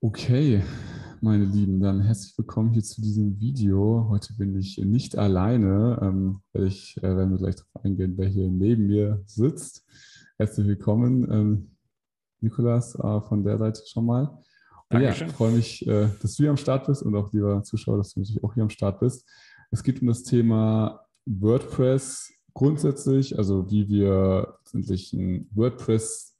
Okay, meine Lieben, dann herzlich willkommen hier zu diesem Video. Heute bin ich nicht alleine, ähm, weil ich äh, werden wir gleich darauf eingehen, wer hier neben mir sitzt. Herzlich willkommen, ähm, Nikolas, äh, von der Seite schon mal. Und ja, ich freue mich, äh, dass du hier am Start bist und auch lieber Zuschauer, dass du natürlich auch hier am Start bist. Es geht um das Thema WordPress grundsätzlich, also wie wir letztendlich ein WordPress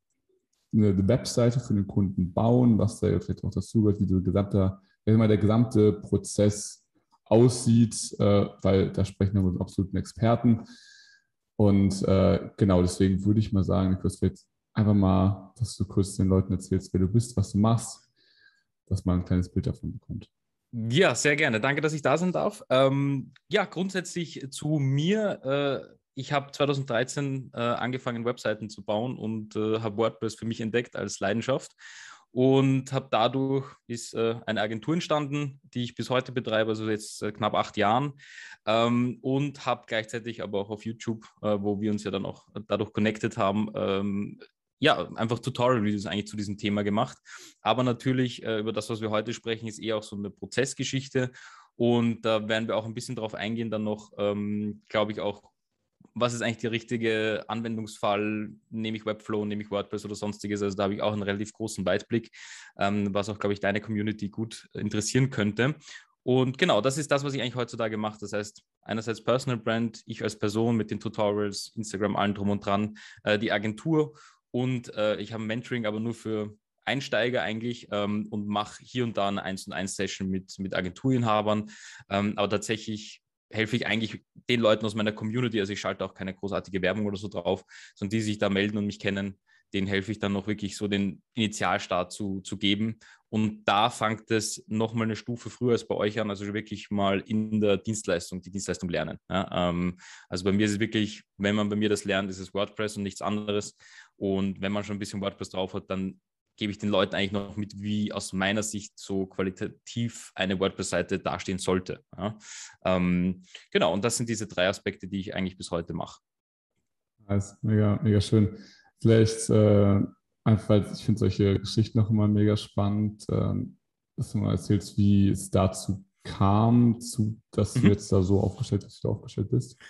eine Webseite für den Kunden bauen, was da vielleicht auch dazu gehört, wie der gesamte, mal der gesamte Prozess aussieht, äh, weil da sprechen wir mit absoluten Experten. Und äh, genau deswegen würde ich mal sagen, würde jetzt einfach mal, dass du kurz den Leuten erzählst, wer du bist, was du machst, dass man ein kleines Bild davon bekommt. Ja, sehr gerne. Danke, dass ich da sein darf. Ähm, ja, grundsätzlich zu mir. Äh, ich habe 2013 äh, angefangen, Webseiten zu bauen und äh, habe WordPress für mich entdeckt als Leidenschaft und habe dadurch ist äh, eine Agentur entstanden, die ich bis heute betreibe, also jetzt äh, knapp acht Jahren ähm, und habe gleichzeitig aber auch auf YouTube, äh, wo wir uns ja dann auch dadurch connected haben, ähm, ja, einfach Tutorial-Videos eigentlich zu diesem Thema gemacht. Aber natürlich, äh, über das, was wir heute sprechen, ist eher auch so eine Prozessgeschichte. Und da werden wir auch ein bisschen darauf eingehen, dann noch, ähm, glaube ich, auch was ist eigentlich der richtige Anwendungsfall? Nehme ich Webflow, nehme ich WordPress oder sonstiges? Also da habe ich auch einen relativ großen Weitblick, ähm, was auch, glaube ich, deine Community gut interessieren könnte. Und genau, das ist das, was ich eigentlich heutzutage mache. Das heißt, einerseits Personal Brand, ich als Person mit den Tutorials, Instagram, allen drum und dran, äh, die Agentur und äh, ich habe Mentoring, aber nur für Einsteiger eigentlich ähm, und mache hier und da eine 1 und 1 Session mit, mit Agenturinhabern. Ähm, aber tatsächlich helfe ich eigentlich den Leuten aus meiner Community, also ich schalte auch keine großartige Werbung oder so drauf, sondern die sich da melden und mich kennen, denen helfe ich dann noch wirklich so den Initialstart zu, zu geben. Und da fängt es nochmal eine Stufe früher als bei euch an, also wirklich mal in der Dienstleistung, die Dienstleistung lernen. Ja, ähm, also bei mir ist es wirklich, wenn man bei mir das lernt, ist es WordPress und nichts anderes. Und wenn man schon ein bisschen WordPress drauf hat, dann gebe ich den Leuten eigentlich noch mit, wie aus meiner Sicht so qualitativ eine WordPress-Seite dastehen sollte. Ja. Ähm, genau, und das sind diese drei Aspekte, die ich eigentlich bis heute mache. Das ist mega, mega schön. Vielleicht äh, einfach, weil ich finde solche Geschichten noch immer mega spannend, äh, dass du mal erzählst, wie es dazu kam, zu, dass mhm. du jetzt da so aufgestellt bist, wie du aufgestellt bist.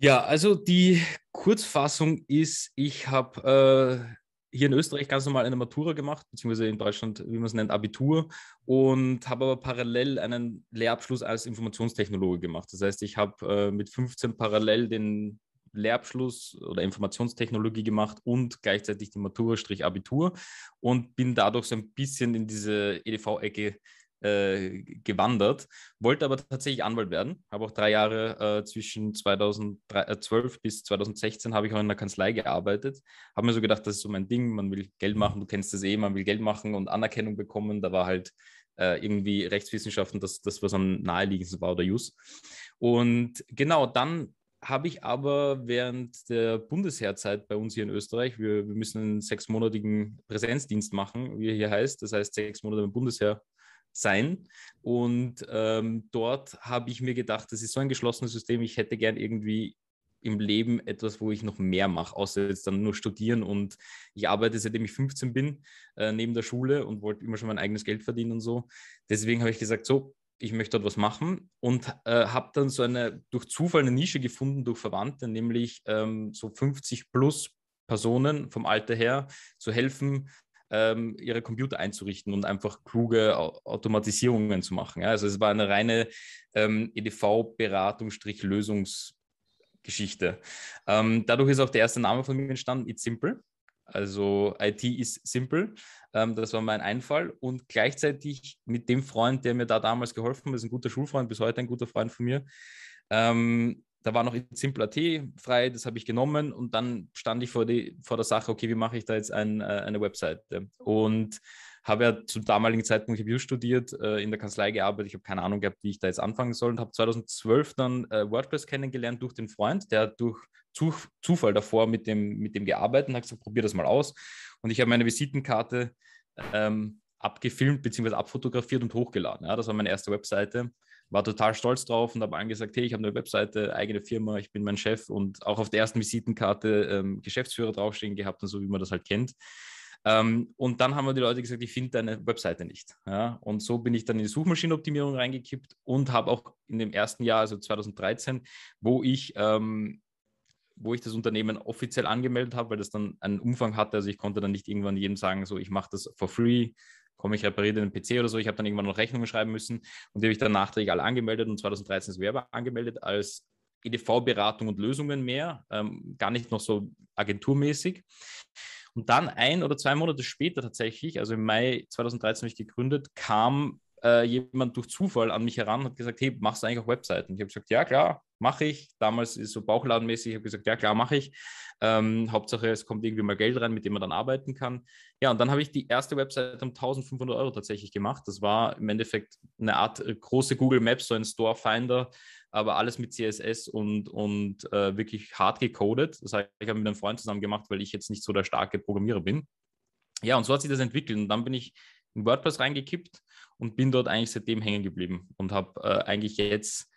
Ja, also die Kurzfassung ist, ich habe äh, hier in Österreich ganz normal eine Matura gemacht, beziehungsweise in Deutschland, wie man es nennt, Abitur und habe aber parallel einen Lehrabschluss als Informationstechnologe gemacht. Das heißt, ich habe äh, mit 15 parallel den Lehrabschluss oder Informationstechnologie gemacht und gleichzeitig die Matura-Abitur und bin dadurch so ein bisschen in diese EDV-Ecke äh, gewandert, wollte aber tatsächlich Anwalt werden. Habe auch drei Jahre äh, zwischen 2012 äh, bis 2016 habe ich auch in der Kanzlei gearbeitet. Habe mir so gedacht, das ist so mein Ding. Man will Geld machen, du kennst das eh, man will Geld machen und Anerkennung bekommen. Da war halt äh, irgendwie Rechtswissenschaften das, das, was am naheliegendsten war oder Jus. Und genau dann habe ich aber während der Bundesheerzeit bei uns hier in Österreich, wir, wir müssen einen sechsmonatigen Präsenzdienst machen, wie er hier heißt, das heißt sechs Monate beim Bundesheer sein. Und ähm, dort habe ich mir gedacht, das ist so ein geschlossenes System, ich hätte gern irgendwie im Leben etwas, wo ich noch mehr mache, außer jetzt dann nur studieren. Und ich arbeite, seitdem ich 15 bin, äh, neben der Schule und wollte immer schon mein eigenes Geld verdienen und so. Deswegen habe ich gesagt, so, ich möchte dort was machen und äh, habe dann so eine durch Zufall eine Nische gefunden durch Verwandte, nämlich ähm, so 50 plus Personen vom Alter her zu helfen, ähm, ihre Computer einzurichten und einfach kluge Automatisierungen zu machen. Ja? Also es war eine reine ähm, EDV-Beratung-Lösungsgeschichte. Ähm, dadurch ist auch der erste Name von mir entstanden, It's Simple. Also IT ist simple. Ähm, das war mein Einfall. Und gleichzeitig mit dem Freund, der mir da damals geholfen hat, ist ein guter Schulfreund, bis heute ein guter Freund von mir, ähm, da war noch Simple.at frei, das habe ich genommen und dann stand ich vor, die, vor der Sache, okay, wie mache ich da jetzt ein, äh, eine Webseite? Und habe ja zum damaligen Zeitpunkt Review studiert, äh, in der Kanzlei gearbeitet. Ich habe keine Ahnung gehabt, wie ich da jetzt anfangen soll und habe 2012 dann äh, WordPress kennengelernt durch den Freund, der durch zu, Zufall davor mit dem, mit dem gearbeitet und hat gesagt, probier das mal aus. Und ich habe meine Visitenkarte ähm, abgefilmt bzw. abfotografiert und hochgeladen. Ja, das war meine erste Webseite war total stolz drauf und habe angesagt, hey, ich habe eine Webseite, eigene Firma, ich bin mein Chef und auch auf der ersten Visitenkarte ähm, Geschäftsführer draufstehen gehabt und so, wie man das halt kennt. Ähm, und dann haben wir die Leute gesagt, ich finde deine Webseite nicht. Ja? Und so bin ich dann in die Suchmaschinenoptimierung reingekippt und habe auch in dem ersten Jahr, also 2013, wo ich ähm, wo ich das Unternehmen offiziell angemeldet habe, weil das dann einen Umfang hatte. Also ich konnte dann nicht irgendwann jedem sagen, so ich mache das for free, komme ich repariere den PC oder so. Ich habe dann irgendwann noch Rechnungen schreiben müssen und die habe ich dann nachträglich alle angemeldet und 2013 das Werbe angemeldet als EDV-Beratung und Lösungen mehr, ähm, gar nicht noch so agenturmäßig. Und dann ein oder zwei Monate später tatsächlich, also im Mai 2013 habe ich gegründet, kam äh, jemand durch Zufall an mich heran und hat gesagt, hey, machst du eigentlich auch Webseiten? Ich habe gesagt, ja klar, mache ich. Damals ist so bauchladenmäßig, ich habe gesagt, ja klar, mache ich. Ähm, Hauptsache, es kommt irgendwie mal Geld rein, mit dem man dann arbeiten kann. Ja, und dann habe ich die erste Webseite um 1500 Euro tatsächlich gemacht. Das war im Endeffekt eine Art äh, große Google Maps, so ein Store Finder, aber alles mit CSS und, und äh, wirklich hart gecodet. Das heißt, ich habe mit einem Freund zusammen gemacht, weil ich jetzt nicht so der starke Programmierer bin. Ja, und so hat sich das entwickelt. Und dann bin ich in WordPress reingekippt und bin dort eigentlich seitdem hängen geblieben und habe äh, eigentlich jetzt,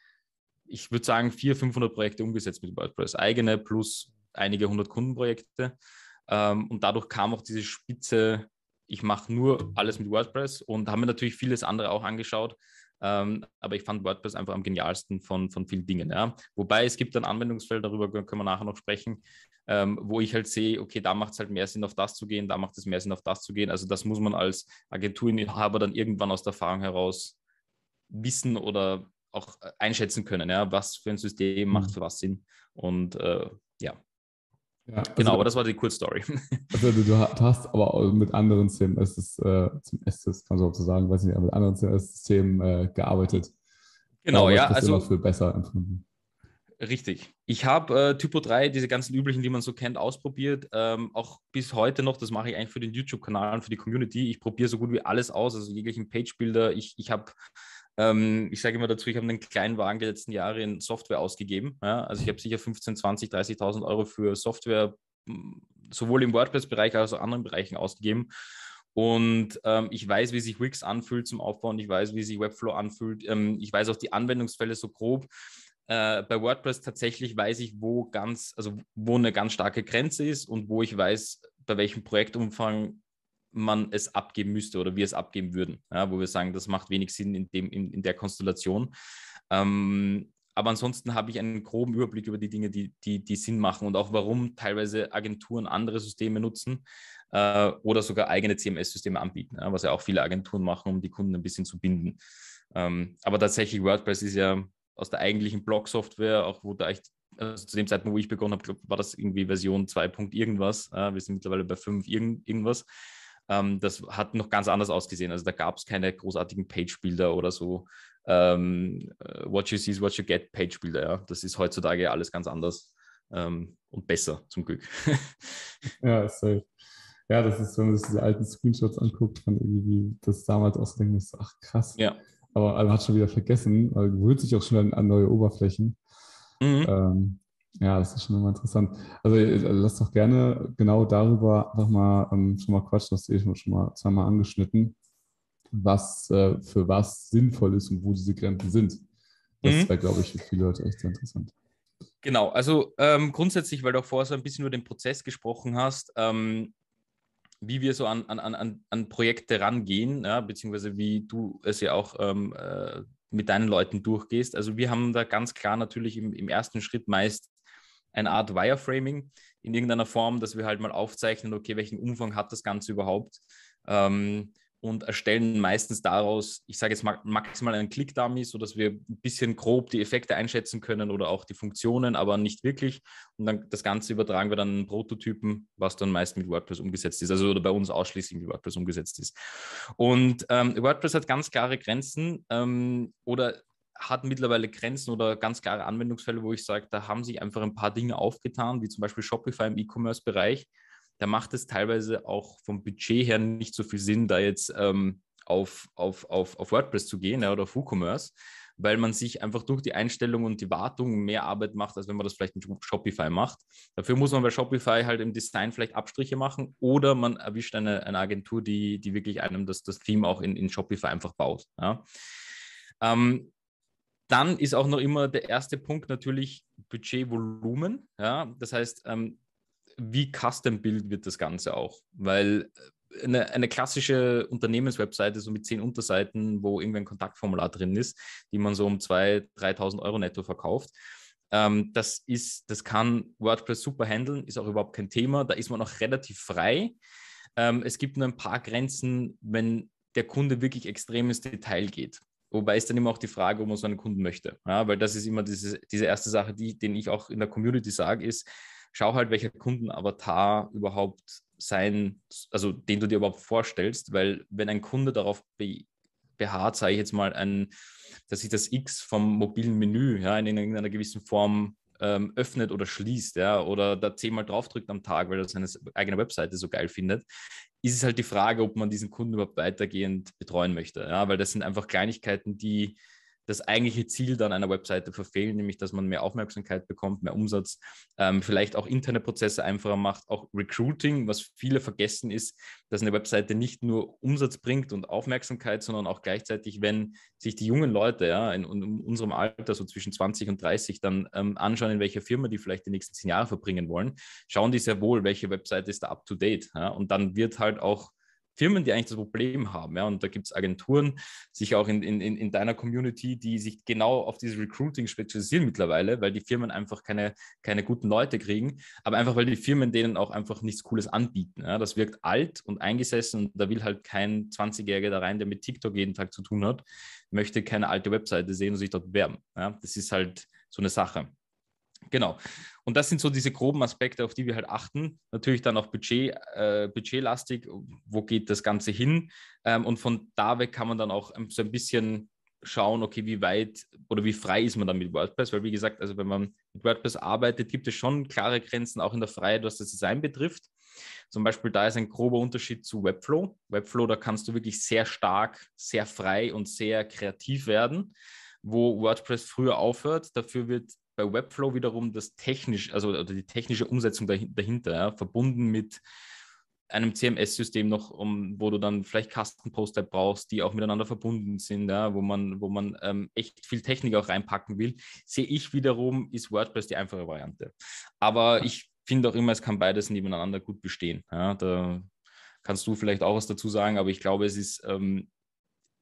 ich würde sagen, 400, 500 Projekte umgesetzt mit WordPress, eigene plus einige hundert Kundenprojekte. Ähm, und dadurch kam auch diese Spitze, ich mache nur alles mit WordPress und habe mir natürlich vieles andere auch angeschaut. Ähm, aber ich fand WordPress einfach am genialsten von, von vielen Dingen. Ja. Wobei es gibt ein Anwendungsfeld, darüber können wir nachher noch sprechen, ähm, wo ich halt sehe, okay, da macht es halt mehr Sinn, auf das zu gehen, da macht es mehr Sinn, auf das zu gehen. Also das muss man als Agenturinhaber dann irgendwann aus der Erfahrung heraus wissen oder auch äh, einschätzen können, ja, was für ein System macht mhm. für was Sinn. Und äh, ja. ja also genau, aber das war die Kurzstory. Also du, du, hast aber auch mit anderen CMS, äh, zum Estes, kann man so sagen, weiß nicht, mit anderen CMS-Systemen äh, gearbeitet. Genau, ja. Das also immer für besser empfunden. Richtig. Ich habe äh, Typo 3, diese ganzen üblichen, die man so kennt, ausprobiert. Ähm, auch bis heute noch, das mache ich eigentlich für den YouTube-Kanal und für die Community. Ich probiere so gut wie alles aus, also jeglichen Page-Builder. Ich, ich habe, ähm, ich sage immer dazu, ich habe einen kleinen Wagen die letzten Jahre in Software ausgegeben. Ja? Also ich habe sicher 15, 20, 30.000 Euro für Software sowohl im WordPress-Bereich als auch in anderen Bereichen ausgegeben. Und ähm, ich weiß, wie sich Wix anfühlt zum Aufbauen. Ich weiß, wie sich Webflow anfühlt. Ähm, ich weiß auch die Anwendungsfälle so grob. Äh, bei WordPress tatsächlich weiß ich, wo ganz, also wo eine ganz starke Grenze ist und wo ich weiß, bei welchem Projektumfang man es abgeben müsste oder wir es abgeben würden. Ja, wo wir sagen, das macht wenig Sinn in, dem, in, in der Konstellation. Ähm, aber ansonsten habe ich einen groben Überblick über die Dinge, die, die, die Sinn machen und auch warum teilweise Agenturen andere Systeme nutzen äh, oder sogar eigene CMS-Systeme anbieten, ja, was ja auch viele Agenturen machen, um die Kunden ein bisschen zu binden. Ähm, aber tatsächlich WordPress ist ja aus der eigentlichen Blog-Software, auch wo da echt, also zu dem Zeitpunkt, wo ich begonnen habe, war das irgendwie Version 2. irgendwas. Äh, wir sind mittlerweile bei 5 irgend, irgendwas. Ähm, das hat noch ganz anders ausgesehen. Also da gab es keine großartigen Page-Builder oder so. Ähm, äh, what you see is what you get Page-Builder. Ja. Das ist heutzutage alles ganz anders ähm, und besser, zum Glück. ja, safe. Ja, das ist, wenn man sich diese alten Screenshots anguckt, von irgendwie das damals ausdenken ist, ach krass. Ja aber man hat schon wieder vergessen, weil gewöhnt sich auch schon an neue Oberflächen. Mhm. Ähm, ja, das ist schon immer interessant. Also äh, lass doch gerne genau darüber einfach mal ähm, schon mal quatschen, das hast du eh schon mal zweimal angeschnitten, was äh, für was sinnvoll ist und wo diese Grenzen sind. Das mhm. wäre, glaube ich, für viele Leute echt sehr interessant. Genau, also ähm, grundsätzlich, weil du auch vorher so ein bisschen über den Prozess gesprochen hast, ähm, wie wir so an, an, an, an Projekte rangehen, ja, beziehungsweise wie du es ja auch ähm, äh, mit deinen Leuten durchgehst. Also wir haben da ganz klar natürlich im, im ersten Schritt meist eine Art Wireframing in irgendeiner Form, dass wir halt mal aufzeichnen, okay, welchen Umfang hat das Ganze überhaupt? Ähm, und erstellen meistens daraus, ich sage jetzt mal maximal einen Click-Dummy, sodass wir ein bisschen grob die Effekte einschätzen können oder auch die Funktionen, aber nicht wirklich. Und dann das Ganze übertragen wir dann in Prototypen, was dann meist mit WordPress umgesetzt ist, also oder bei uns ausschließlich mit WordPress umgesetzt ist. Und ähm, WordPress hat ganz klare Grenzen ähm, oder hat mittlerweile Grenzen oder ganz klare Anwendungsfälle, wo ich sage, da haben sich einfach ein paar Dinge aufgetan, wie zum Beispiel Shopify im E-Commerce-Bereich da macht es teilweise auch vom Budget her nicht so viel Sinn, da jetzt ähm, auf, auf, auf, auf WordPress zu gehen ja, oder auf WooCommerce, weil man sich einfach durch die Einstellung und die Wartung mehr Arbeit macht, als wenn man das vielleicht mit Shopify macht. Dafür muss man bei Shopify halt im Design vielleicht Abstriche machen oder man erwischt eine, eine Agentur, die, die wirklich einem das, das Theme auch in, in Shopify einfach baut. Ja. Ähm, dann ist auch noch immer der erste Punkt natürlich Budgetvolumen. Ja? Das heißt, ähm, wie Custom-Build wird das Ganze auch? Weil eine, eine klassische Unternehmenswebseite, so mit zehn Unterseiten, wo irgendwie ein Kontaktformular drin ist, die man so um 2.000, 3.000 Euro netto verkauft. Ähm, das ist, das kann WordPress super handeln, ist auch überhaupt kein Thema. Da ist man auch relativ frei. Ähm, es gibt nur ein paar Grenzen, wenn der Kunde wirklich extrem ins Detail geht. Wobei ist dann immer auch die Frage, ob man so einen Kunden möchte. Ja, weil das ist immer diese, diese erste Sache, die, den ich auch in der Community sage, ist, schau halt, welcher Kundenavatar überhaupt sein, also den du dir überhaupt vorstellst, weil wenn ein Kunde darauf be beharrt, sage ich jetzt mal, ein, dass sich das X vom mobilen Menü ja, in irgendeiner gewissen Form ähm, öffnet oder schließt, ja, oder da zehnmal draufdrückt am Tag, weil er seine eigene Webseite so geil findet, ist es halt die Frage, ob man diesen Kunden überhaupt weitergehend betreuen möchte. Ja, weil das sind einfach Kleinigkeiten, die das eigentliche Ziel dann einer Webseite verfehlen, nämlich dass man mehr Aufmerksamkeit bekommt, mehr Umsatz, ähm, vielleicht auch interne Prozesse einfacher macht, auch Recruiting, was viele vergessen ist, dass eine Webseite nicht nur Umsatz bringt und Aufmerksamkeit, sondern auch gleichzeitig, wenn sich die jungen Leute ja, in, in unserem Alter, so zwischen 20 und 30, dann ähm, anschauen, in welcher Firma die vielleicht die nächsten zehn Jahre verbringen wollen, schauen die sehr wohl, welche Webseite ist da up to date. Ja? Und dann wird halt auch Firmen, die eigentlich das Problem haben. Ja? Und da gibt es Agenturen, sich auch in, in, in deiner Community, die sich genau auf dieses Recruiting spezialisieren mittlerweile, weil die Firmen einfach keine, keine guten Leute kriegen, aber einfach, weil die Firmen denen auch einfach nichts Cooles anbieten. Ja? Das wirkt alt und eingesessen und da will halt kein 20-Jähriger da rein, der mit TikTok jeden Tag zu tun hat, möchte keine alte Webseite sehen und sich dort bewerben. Ja? Das ist halt so eine Sache. Genau. Und das sind so diese groben Aspekte, auf die wir halt achten. Natürlich dann auch Budget, äh, budgetlastig, wo geht das Ganze hin? Ähm, und von da weg kann man dann auch so ein bisschen schauen, okay, wie weit oder wie frei ist man dann mit WordPress? Weil, wie gesagt, also wenn man mit WordPress arbeitet, gibt es schon klare Grenzen auch in der Freiheit, was das Design betrifft. Zum Beispiel da ist ein grober Unterschied zu Webflow. Webflow, da kannst du wirklich sehr stark, sehr frei und sehr kreativ werden, wo WordPress früher aufhört. Dafür wird bei Webflow wiederum das technisch, also die technische Umsetzung dahinter, ja, verbunden mit einem CMS-System noch, um, wo du dann vielleicht Custom-Poster brauchst, die auch miteinander verbunden sind, ja, wo man, wo man ähm, echt viel Technik auch reinpacken will, sehe ich wiederum, ist WordPress die einfache Variante. Aber ich finde auch immer, es kann beides nebeneinander gut bestehen. Ja, da kannst du vielleicht auch was dazu sagen, aber ich glaube, es ist ähm,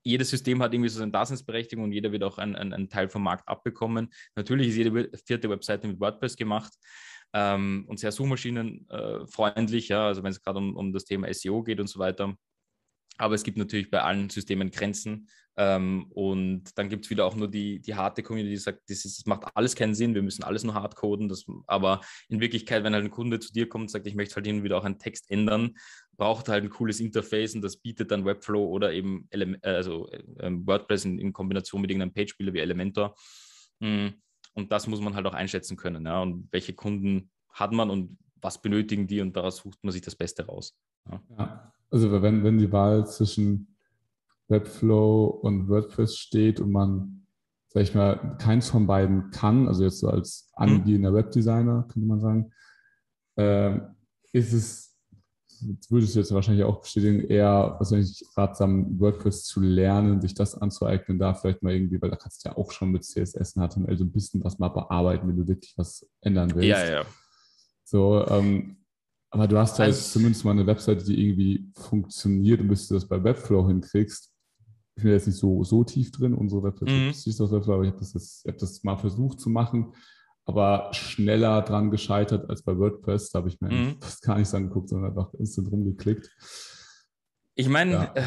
jedes System hat irgendwie so seine Daseinsberechtigung und jeder wird auch einen, einen Teil vom Markt abbekommen. Natürlich ist jede vierte Webseite mit WordPress gemacht ähm, und sehr suchmaschinenfreundlich, äh, ja, also wenn es gerade um, um das Thema SEO geht und so weiter. Aber es gibt natürlich bei allen Systemen Grenzen. Ähm, und dann gibt es wieder auch nur die, die harte Community, die sagt, das, ist, das macht alles keinen Sinn, wir müssen alles nur hart coden. Das, aber in Wirklichkeit, wenn halt ein Kunde zu dir kommt und sagt, ich möchte halt hin und wieder auch einen Text ändern, braucht halt ein cooles Interface und das bietet dann Webflow oder eben Ele äh, also, äh, WordPress in, in, Kombination mit irgendeinem Page-Builder wie Elementor. Hm, und das muss man halt auch einschätzen können. Ja? Und welche Kunden hat man und was benötigen die und daraus sucht man sich das Beste raus. Ja. ja. Also wenn, wenn die Wahl zwischen Webflow und WordPress steht und man, sag ich mal, keins von beiden kann, also jetzt so als mhm. angehender. Webdesigner, könnte man sagen, äh, ist es, würdest du jetzt wahrscheinlich auch bestätigen, eher wahrscheinlich ratsam, WordPress zu lernen, sich das anzueignen, da vielleicht mal irgendwie, weil da kannst du ja auch schon mit CSS und HTML so ein bisschen was mal bearbeiten, wenn du wirklich was ändern willst. Ja, ja. So, ähm, aber du hast halt also, zumindest mal eine Webseite, die irgendwie funktioniert und bis du das bei Webflow hinkriegst. Ich bin jetzt nicht so, so tief drin, unsere Webseite mhm. aber ich habe das, hab das mal versucht zu machen, aber schneller dran gescheitert als bei WordPress. Da habe ich mir mhm. fast gar nichts angeguckt, sondern einfach instant rumgeklickt. Ich meine, ja. Äh,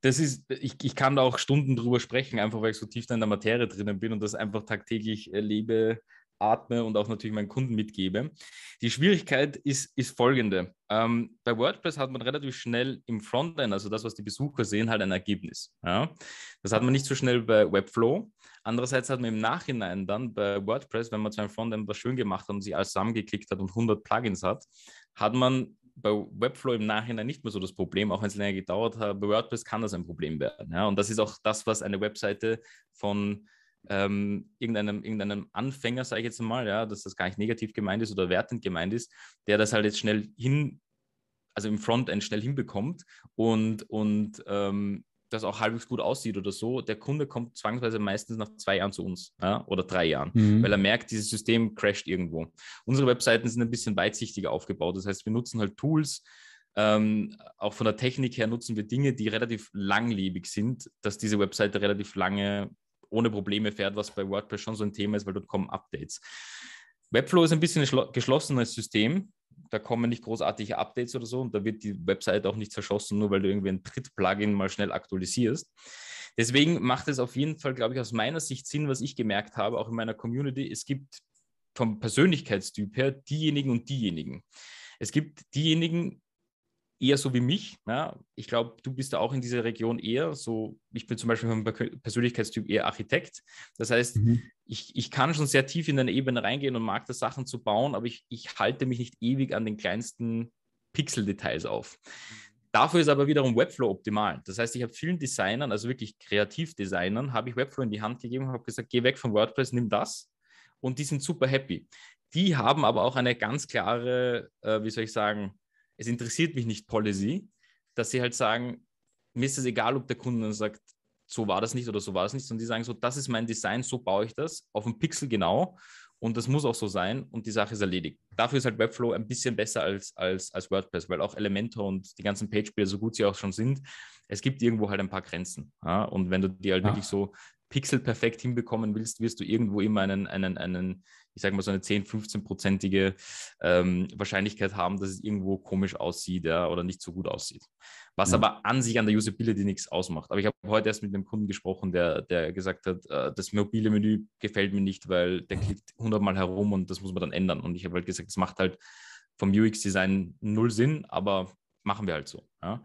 das ist, ich, ich kann da auch Stunden drüber sprechen, einfach weil ich so tief in der Materie drinnen bin und das einfach tagtäglich erlebe atme und auch natürlich meinen Kunden mitgebe. Die Schwierigkeit ist, ist folgende. Ähm, bei WordPress hat man relativ schnell im Frontend, also das, was die Besucher sehen, halt ein Ergebnis. Ja? Das hat man nicht so schnell bei Webflow. Andererseits hat man im Nachhinein dann bei WordPress, wenn man zu einem Frontend was schön gemacht hat und sich alles zusammengeklickt hat und 100 Plugins hat, hat man bei Webflow im Nachhinein nicht mehr so das Problem, auch wenn es länger gedauert hat. Bei WordPress kann das ein Problem werden. Ja? Und das ist auch das, was eine Webseite von ähm, irgendeinem, irgendeinem Anfänger, sage ich jetzt mal, ja, dass das gar nicht negativ gemeint ist oder wertend gemeint ist, der das halt jetzt schnell hin, also im Frontend schnell hinbekommt und, und ähm, das auch halbwegs gut aussieht oder so, der Kunde kommt zwangsweise meistens nach zwei Jahren zu uns ja, oder drei Jahren, mhm. weil er merkt, dieses System crasht irgendwo. Unsere Webseiten sind ein bisschen weitsichtiger aufgebaut. Das heißt, wir nutzen halt Tools, Ähm, auch von der Technik her nutzen wir Dinge, die relativ langlebig sind, dass diese Webseite relativ lange ohne Probleme fährt, was bei WordPress schon so ein Thema ist, weil dort kommen Updates. Webflow ist ein bisschen ein geschlossenes System. Da kommen nicht großartige Updates oder so und da wird die Webseite auch nicht zerschossen, nur weil du irgendwie ein Tritt-Plugin mal schnell aktualisierst. Deswegen macht es auf jeden Fall, glaube ich, aus meiner Sicht Sinn, was ich gemerkt habe, auch in meiner Community. Es gibt vom Persönlichkeitstyp her diejenigen und diejenigen. Es gibt diejenigen, eher so wie mich. Ja. Ich glaube, du bist da auch in dieser Region eher so, ich bin zum Beispiel vom Persönlichkeitstyp eher Architekt. Das heißt, mhm. ich, ich kann schon sehr tief in eine Ebene reingehen und mag das Sachen zu bauen, aber ich, ich halte mich nicht ewig an den kleinsten Pixel-Details auf. Dafür ist aber wiederum Webflow optimal. Das heißt, ich habe vielen Designern, also wirklich Kreativdesignern, habe ich Webflow in die Hand gegeben und habe gesagt, geh weg von WordPress, nimm das. Und die sind super happy. Die haben aber auch eine ganz klare, äh, wie soll ich sagen, es interessiert mich nicht Policy, dass sie halt sagen, mir ist es egal, ob der Kunde dann sagt, so war das nicht oder so war das nicht, sondern die sagen so, das ist mein Design, so baue ich das, auf dem Pixel genau und das muss auch so sein und die Sache ist erledigt. Dafür ist halt Webflow ein bisschen besser als, als, als WordPress, weil auch Elementor und die ganzen Page-Builder, so gut sie auch schon sind, es gibt irgendwo halt ein paar Grenzen. Ja? Und wenn du die halt ja. wirklich so pixelperfekt hinbekommen willst, wirst du irgendwo immer einen, einen, einen ich sage mal, so eine 10, 15-prozentige ähm, Wahrscheinlichkeit haben, dass es irgendwo komisch aussieht ja, oder nicht so gut aussieht. Was ja. aber an sich an der Usability nichts ausmacht. Aber ich habe heute erst mit einem Kunden gesprochen, der, der gesagt hat, äh, das mobile Menü gefällt mir nicht, weil der klickt 100 Mal herum und das muss man dann ändern. Und ich habe halt gesagt, das macht halt vom UX-Design null Sinn, aber machen wir halt so. Ja.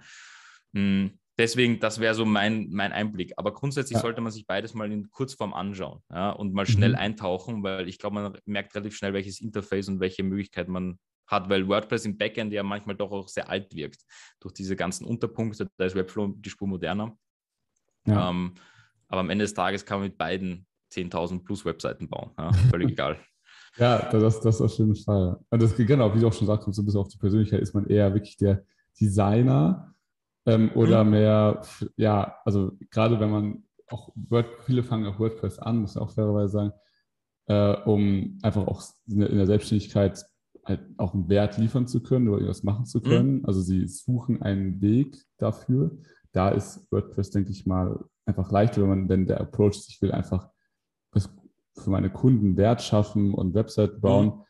Hm deswegen, das wäre so mein, mein Einblick. Aber grundsätzlich ja. sollte man sich beides mal in Kurzform anschauen ja, und mal schnell mhm. eintauchen, weil ich glaube, man merkt relativ schnell, welches Interface und welche Möglichkeiten man hat, weil WordPress im Backend ja manchmal doch auch sehr alt wirkt. Durch diese ganzen Unterpunkte, da ist Webflow die Spur moderner. Ja. Ähm, aber am Ende des Tages kann man mit beiden 10.000 plus Webseiten bauen. Ja, völlig egal. Ja, das, das auf jeden Fall. Und das, genau, wie du auch schon sagst, so ein bisschen auf die Persönlichkeit ist man eher wirklich der Designer, ähm, oder mhm. mehr, ja, also gerade wenn man auch Word, viele fangen auch WordPress an, muss ich auch fairerweise sagen, äh, um einfach auch in der, Selbstständigkeit halt auch einen Wert liefern zu können oder irgendwas machen zu mhm. können. Mhm. Also sie suchen einen Weg dafür. Da ist WordPress, denke ich mal, einfach leichter, wenn man, wenn der Approach ist, ich will einfach für meine Kunden Wert schaffen und Webseiten bauen. Mhm.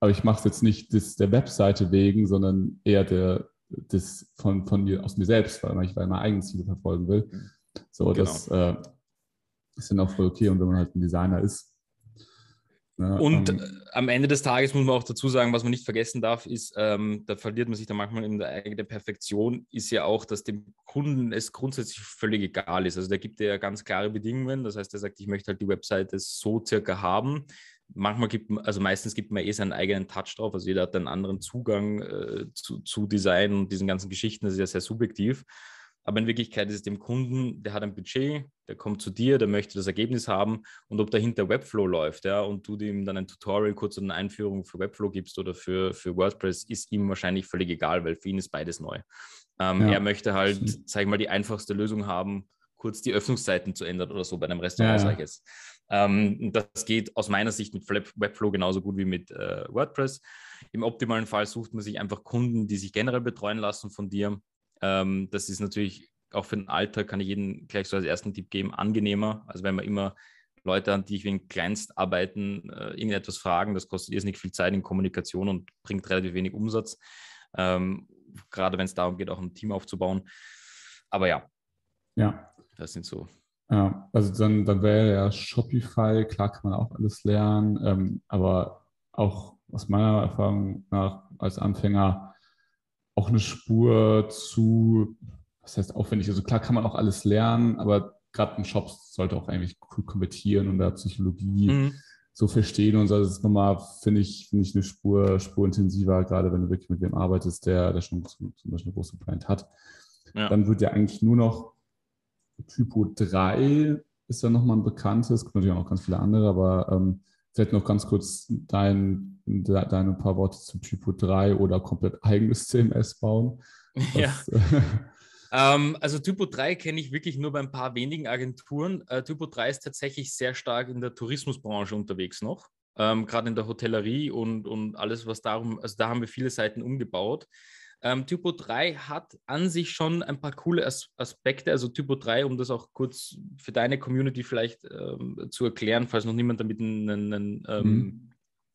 Aber ich mache es jetzt nicht des, der Webseite wegen, sondern eher der, das von, von mir, aus mir selbst, weil ich meine eigenen Ziele verfolgen will. So, genau. das äh, ist dann auch voll okay. Und wenn man halt ein Designer ist. Ne, und ähm, am Ende des Tages muss man auch dazu sagen, was man nicht vergessen darf, ist, ähm, da verliert man sich dann manchmal in der eigenen Perfektion, ist ja auch, dass dem Kunden es grundsätzlich völlig egal ist. Also der gibt ja ganz klare Bedingungen. Das heißt, er sagt, ich möchte halt die Webseite so circa haben manchmal gibt man, also meistens gibt man eh seinen eigenen Touch drauf. Also jeder hat einen anderen Zugang äh, zu, zu Design und diesen ganzen Geschichten. Das ist ja sehr subjektiv. Aber in Wirklichkeit ist es dem Kunden, der hat ein Budget, der kommt zu dir, der möchte das Ergebnis haben und ob dahinter Webflow läuft, ja, und du ihm dann ein Tutorial, kurz eine Einführung für Webflow gibst oder für, für WordPress, ist ihm wahrscheinlich völlig egal, weil für ihn ist beides neu. Ähm, ja. Er möchte halt, sag ich mal, die einfachste Lösung haben, kurz die Öffnungszeiten zu ändern oder so bei einem Restaurant, ja, sage ich jetzt. Ähm, das geht aus meiner Sicht mit Webflow genauso gut wie mit äh, WordPress. Im optimalen Fall sucht man sich einfach Kunden, die sich generell betreuen lassen von dir. Ähm, das ist natürlich auch für den Alltag, kann ich jedem gleich so als ersten Tipp geben, angenehmer. Also wenn man immer Leute, an die ich wegen Kleinstarbeiten äh, irgendetwas fragen, das kostet irrsinnig viel Zeit in Kommunikation und bringt relativ wenig Umsatz. Ähm, gerade wenn es darum geht, auch ein Team aufzubauen. Aber ja, ja. das sind so ja, also dann, dann wäre ja Shopify, klar kann man auch alles lernen, ähm, aber auch aus meiner Erfahrung nach als Anfänger auch eine Spur zu, was heißt aufwendig, also klar kann man auch alles lernen, aber gerade ein Shop sollte auch eigentlich gut konvertieren und da Psychologie mhm. so verstehen und so. Das ist nochmal, finde ich, finde ich eine Spur, Spur intensiver, gerade wenn du wirklich mit wem arbeitest, der, der schon zum, zum Beispiel eine große Brand hat. Ja. Dann wird ja eigentlich nur noch Typo 3 ist ja nochmal ein bekanntes, gibt natürlich auch noch ganz viele andere, aber ähm, vielleicht noch ganz kurz dein, de, deine paar Worte zu Typo 3 oder komplett eigenes CMS bauen. Ja. ähm, also Typo 3 kenne ich wirklich nur bei ein paar wenigen Agenturen. Äh, Typo 3 ist tatsächlich sehr stark in der Tourismusbranche unterwegs noch. Ähm, gerade in der Hotellerie und, und alles, was darum, also da haben wir viele Seiten umgebaut. Ähm, Typo 3 hat an sich schon ein paar coole As Aspekte. Also Typo 3, um das auch kurz für deine Community vielleicht ähm, zu erklären, falls noch niemand damit einen, einen, ähm, mhm.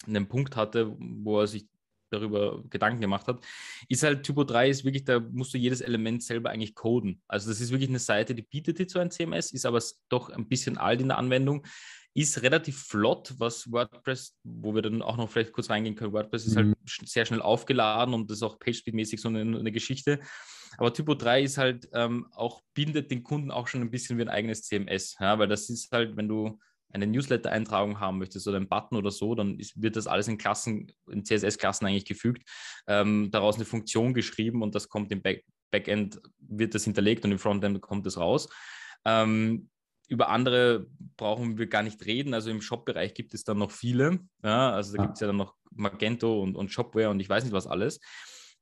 einen Punkt hatte, wo er sich darüber Gedanken gemacht hat, ist halt Typo 3 ist wirklich, da musst du jedes Element selber eigentlich coden. Also das ist wirklich eine Seite, die bietet dir zwar ein CMS, ist aber doch ein bisschen alt in der Anwendung ist relativ flott, was WordPress, wo wir dann auch noch vielleicht kurz reingehen können. WordPress ist halt mhm. sehr schnell aufgeladen und das ist auch PageSpeed-mäßig so eine, eine, Geschichte. Aber Typo 3 ist halt ähm, auch, bindet den Kunden auch schon ein bisschen wie ein eigenes CMS, ja, weil das ist halt, wenn du eine Newsletter-Eintragung haben möchtest oder einen Button oder so, dann ist, wird das alles in Klassen, in CSS-Klassen eigentlich gefügt, ähm, daraus eine Funktion geschrieben und das kommt im Back Backend, wird das hinterlegt und im Frontend kommt es raus. Ähm, über andere brauchen wir gar nicht reden. Also im Shop-Bereich gibt es dann noch viele. Ja, also da gibt es ja dann noch Magento und, und Shopware und ich weiß nicht was alles.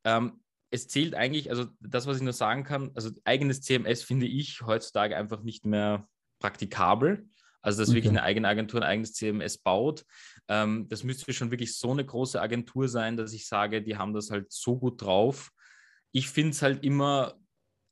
Ähm, es zählt eigentlich, also das, was ich nur sagen kann, also eigenes CMS finde ich heutzutage einfach nicht mehr praktikabel. Also, dass okay. wirklich eine eigene Agentur ein eigenes CMS baut. Ähm, das müsste schon wirklich so eine große Agentur sein, dass ich sage, die haben das halt so gut drauf. Ich finde es halt immer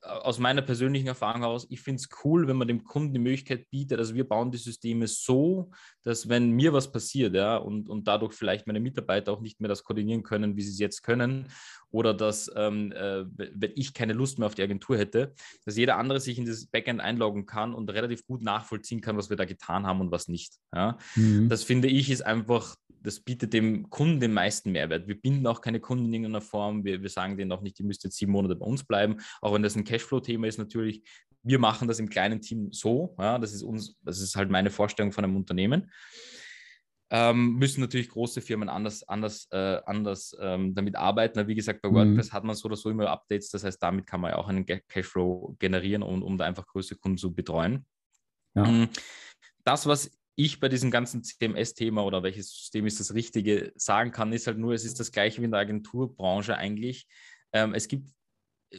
aus meiner persönlichen Erfahrung heraus, ich finde es cool, wenn man dem Kunden die Möglichkeit bietet, also wir bauen die Systeme so, dass wenn mir was passiert, ja, und, und dadurch vielleicht meine Mitarbeiter auch nicht mehr das koordinieren können, wie sie es jetzt können, oder dass, ähm, äh, wenn ich keine Lust mehr auf die Agentur hätte, dass jeder andere sich in das Backend einloggen kann und relativ gut nachvollziehen kann, was wir da getan haben und was nicht. Ja. Mhm. Das finde ich ist einfach das bietet dem Kunden den meisten Mehrwert. Wir binden auch keine Kunden in irgendeiner Form. Wir, wir sagen denen auch nicht, ihr müsst jetzt sieben Monate bei uns bleiben, auch wenn das ein Cashflow-Thema ist natürlich. Wir machen das im kleinen Team so. Ja, das ist uns, das ist halt meine Vorstellung von einem Unternehmen. Ähm, müssen natürlich große Firmen anders, anders, äh, anders ähm, damit arbeiten. wie gesagt, bei mhm. WordPress mhm. hat man so oder so immer Updates. Das heißt, damit kann man ja auch einen Cashflow generieren, um, um da einfach größere Kunden zu betreuen. Ja. Mm, das, was ich bei diesem ganzen CMS-Thema oder welches System ist das Richtige sagen kann, ist halt nur, es ist das gleiche wie in der Agenturbranche eigentlich. Ähm, es gibt,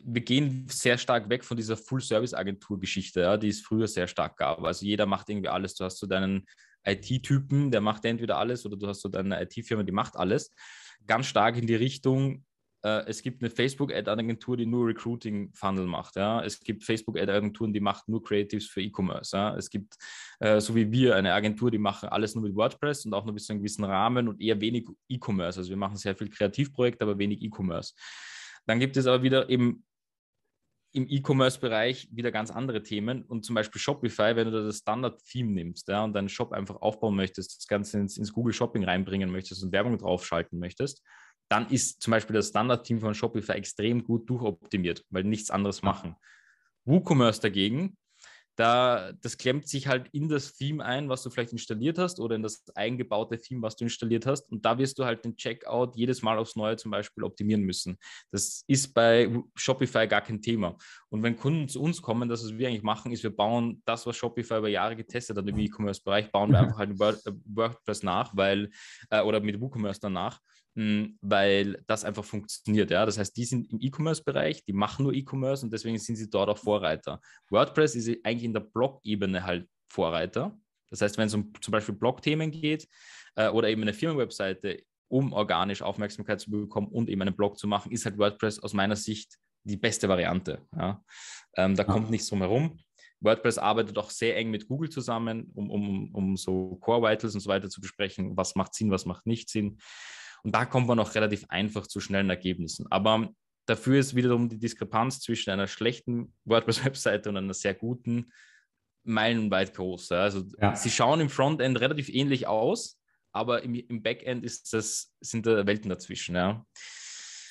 wir gehen sehr stark weg von dieser Full-Service-Agentur-Geschichte, ja, die es früher sehr stark gab. Also jeder macht irgendwie alles. Du hast so deinen IT-Typen, der macht entweder alles oder du hast so deine IT-Firma, die macht alles. Ganz stark in die Richtung, äh, es gibt eine Facebook-Ad-Agentur, die nur Recruiting-Funnel macht. Ja? Es gibt Facebook-Ad-Agenturen, die macht nur Creatives für E-Commerce. Ja? Es gibt, äh, so wie wir, eine Agentur, die machen alles nur mit WordPress und auch nur bis zu einem gewissen Rahmen und eher wenig E-Commerce. Also wir machen sehr viel Kreativprojekte, aber wenig E-Commerce. Dann gibt es aber wieder eben im E-Commerce-Bereich wieder ganz andere Themen und zum Beispiel Shopify, wenn du da das Standard-Theme nimmst ja, und deinen Shop einfach aufbauen möchtest, das Ganze ins, ins Google Shopping reinbringen möchtest und Werbung draufschalten möchtest, dann ist zum Beispiel das Standard-Team von Shopify extrem gut durchoptimiert, weil nichts anderes machen. WooCommerce dagegen, da, das klemmt sich halt in das Theme ein, was du vielleicht installiert hast oder in das eingebaute Theme, was du installiert hast. Und da wirst du halt den Checkout jedes Mal aufs Neue zum Beispiel optimieren müssen. Das ist bei Shopify gar kein Thema. Und wenn Kunden zu uns kommen, das, was wir eigentlich machen, ist, wir bauen das, was Shopify über Jahre getestet hat im E-Commerce-Bereich, bauen wir einfach halt WordPress nach, weil, äh, oder mit WooCommerce danach weil das einfach funktioniert. Ja? Das heißt, die sind im E-Commerce-Bereich, die machen nur E-Commerce und deswegen sind sie dort auch Vorreiter. WordPress ist eigentlich in der Blog-Ebene halt Vorreiter. Das heißt, wenn es um zum Beispiel Blog-Themen geht äh, oder eben eine Firmenwebseite, um organisch Aufmerksamkeit zu bekommen und eben einen Blog zu machen, ist halt WordPress aus meiner Sicht die beste Variante. Ja? Ähm, da ja. kommt nichts drum herum. WordPress arbeitet auch sehr eng mit Google zusammen, um, um, um so Core Vitals und so weiter zu besprechen. Was macht Sinn, was macht nicht Sinn. Und da kommt man auch relativ einfach zu schnellen Ergebnissen. Aber dafür ist wiederum die Diskrepanz zwischen einer schlechten WordPress-Webseite und einer sehr guten meilenweit groß. Also ja. sie schauen im Frontend relativ ähnlich aus, aber im, im Backend ist das, sind da Welten dazwischen. Ja.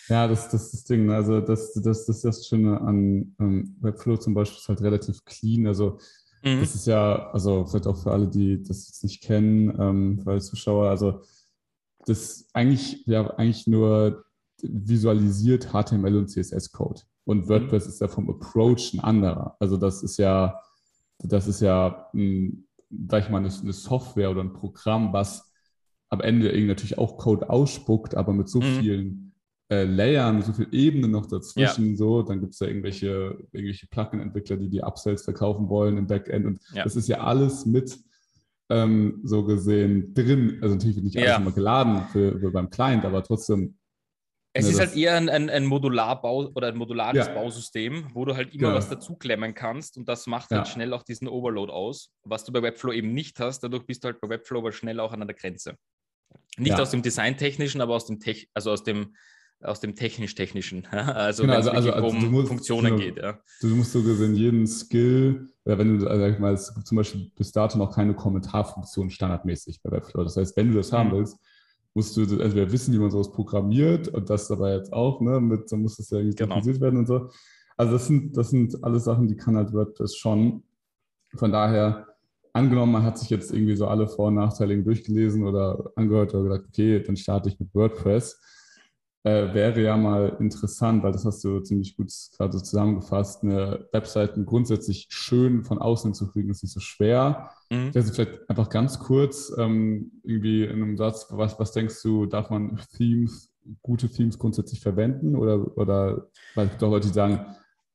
Ja, das, das ist das Ding. Also das, das, das ist das Schöne an ähm, Webflow zum Beispiel, ist halt relativ clean. Also mhm. das ist ja, also vielleicht auch für alle, die das jetzt nicht kennen, ähm, für alle Zuschauer, also das eigentlich ja eigentlich nur visualisiert HTML und CSS-Code. Und mhm. WordPress ist ja vom Approach ein anderer. Also das ist ja, das ist ja, ein, sag ich mal, eine, Software oder ein Programm, was am Ende irgendwie natürlich auch Code ausspuckt, aber mit so mhm. vielen äh, Layern, so vielen Ebenen noch dazwischen, ja. so, dann gibt es da irgendwelche, irgendwelche Plugin-Entwickler, die die Upsells verkaufen wollen im Backend und ja. das ist ja alles mit ähm, so gesehen drin. Also natürlich wird nicht alles ja. immer geladen für, für beim Client, aber trotzdem Es ja, ist halt eher ein, ein, ein Modularbau oder ein modulares ja. Bausystem, wo du halt immer ja. was dazuklemmen kannst und das macht halt schnell auch diesen Overload aus, was du bei Webflow eben nicht hast. Dadurch bist du halt bei Webflow aber schnell auch an der Grenze. Nicht aus dem Designtechnischen, aber aus dem Tech, also aus dem aus dem technisch-technischen. Also genau, wenn es also, also, um also musst, Funktionen du, geht. Ja. Du musst so gesehen jeden Skill, wenn du, also sag ich mal, es gibt zum Beispiel bis dato noch keine Kommentarfunktion standardmäßig bei Webflow. Das heißt, wenn du das mhm. haben willst, musst du entweder wissen, wie man sowas programmiert und das dabei jetzt auch, ne, mit, dann muss das ja irgendwie genau. werden und so. Also das sind, das sind alles Sachen, die kann halt WordPress schon. Von daher, angenommen, man hat sich jetzt irgendwie so alle Vor- und Nachteile durchgelesen oder angehört oder gesagt, okay, dann starte ich mit WordPress äh, wäre ja mal interessant, weil das hast du ziemlich gut gerade so zusammengefasst, eine Webseite grundsätzlich schön von außen zu kriegen, ist nicht so schwer. Mhm. Also vielleicht einfach ganz kurz ähm, irgendwie in einem Satz, was, was denkst du, darf man Themes, gute Themes grundsätzlich verwenden oder, oder weil doch Leute, die sagen,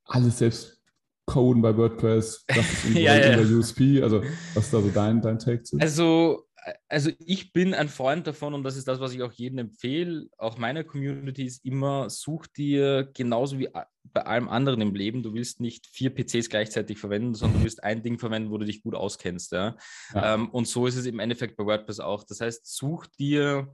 alles selbst coden bei WordPress, das ist ja, ja. USP, also was ist da so dein, dein Take zu? Also also ich bin ein Freund davon und das ist das, was ich auch jedem empfehle, auch meiner Community ist immer, such dir genauso wie bei allem anderen im Leben, du willst nicht vier PCs gleichzeitig verwenden, sondern du willst ein Ding verwenden, wo du dich gut auskennst. Ja? ja. Ähm, und so ist es im Endeffekt bei WordPress auch. Das heißt, such dir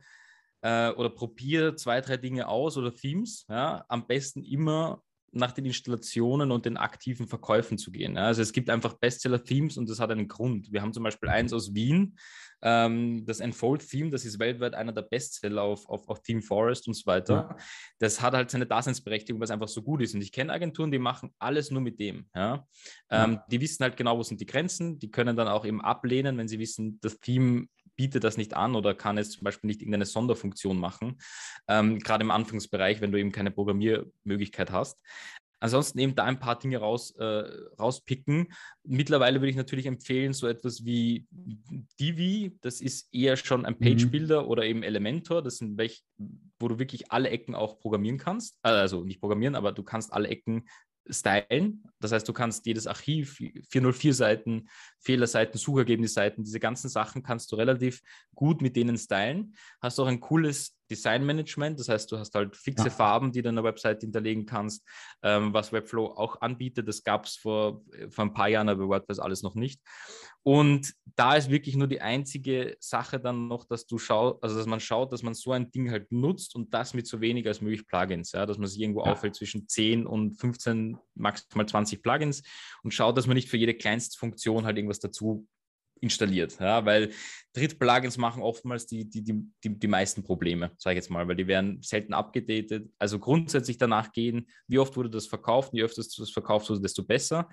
äh, oder probier zwei, drei Dinge aus oder Themes. Ja? Am besten immer nach den Installationen und den aktiven Verkäufen zu gehen. Also es gibt einfach Bestseller-Themes und das hat einen Grund. Wir haben zum Beispiel eins aus Wien, ähm, das Enfold-Theme, das ist weltweit einer der Bestseller auf, auf, auf Theme Forest und so weiter. Ja. Das hat halt seine Daseinsberechtigung, weil es einfach so gut ist. Und ich kenne Agenturen, die machen alles nur mit dem. Ja? Ähm, ja. Die wissen halt genau, wo sind die Grenzen. Die können dann auch eben ablehnen, wenn sie wissen, das Theme bietet das nicht an oder kann es zum Beispiel nicht irgendeine Sonderfunktion machen, ähm, gerade im Anfangsbereich, wenn du eben keine Programmiermöglichkeit hast. Ansonsten eben da ein paar Dinge raus, äh, rauspicken. Mittlerweile würde ich natürlich empfehlen, so etwas wie Divi, das ist eher schon ein mhm. Page-Builder mhm. oder eben Elementor, das sind welche, wo du wirklich alle Ecken auch programmieren kannst. Äh, also nicht programmieren, aber du kannst alle Ecken stylen. Das heißt, du kannst jedes Archiv, 404 Seiten, Fehlerseiten, Suchergebnisseiten, diese ganzen Sachen kannst du relativ gut mit denen stylen. Hast auch ein cooles Designmanagement, das heißt, du hast halt fixe ja. Farben, die du in der Website hinterlegen kannst, ähm, was Webflow auch anbietet. Das gab es vor, vor ein paar Jahren, aber WordPress alles noch nicht. Und da ist wirklich nur die einzige Sache dann noch, dass du schaust, also dass man schaut, dass man so ein Ding halt nutzt und das mit so wenig als möglich Plugins, ja, dass man sich irgendwo ja. auffällt zwischen 10 und 15, maximal 20 Plugins und schaut, dass man nicht für jede kleinste Funktion halt irgendwas dazu installiert, ja, weil Dritt-Plugins machen oftmals die, die, die, die, die meisten Probleme, sage ich jetzt mal, weil die werden selten abgedatet. Also grundsätzlich danach gehen, wie oft wurde das verkauft, je öfter das verkauft wurde, desto besser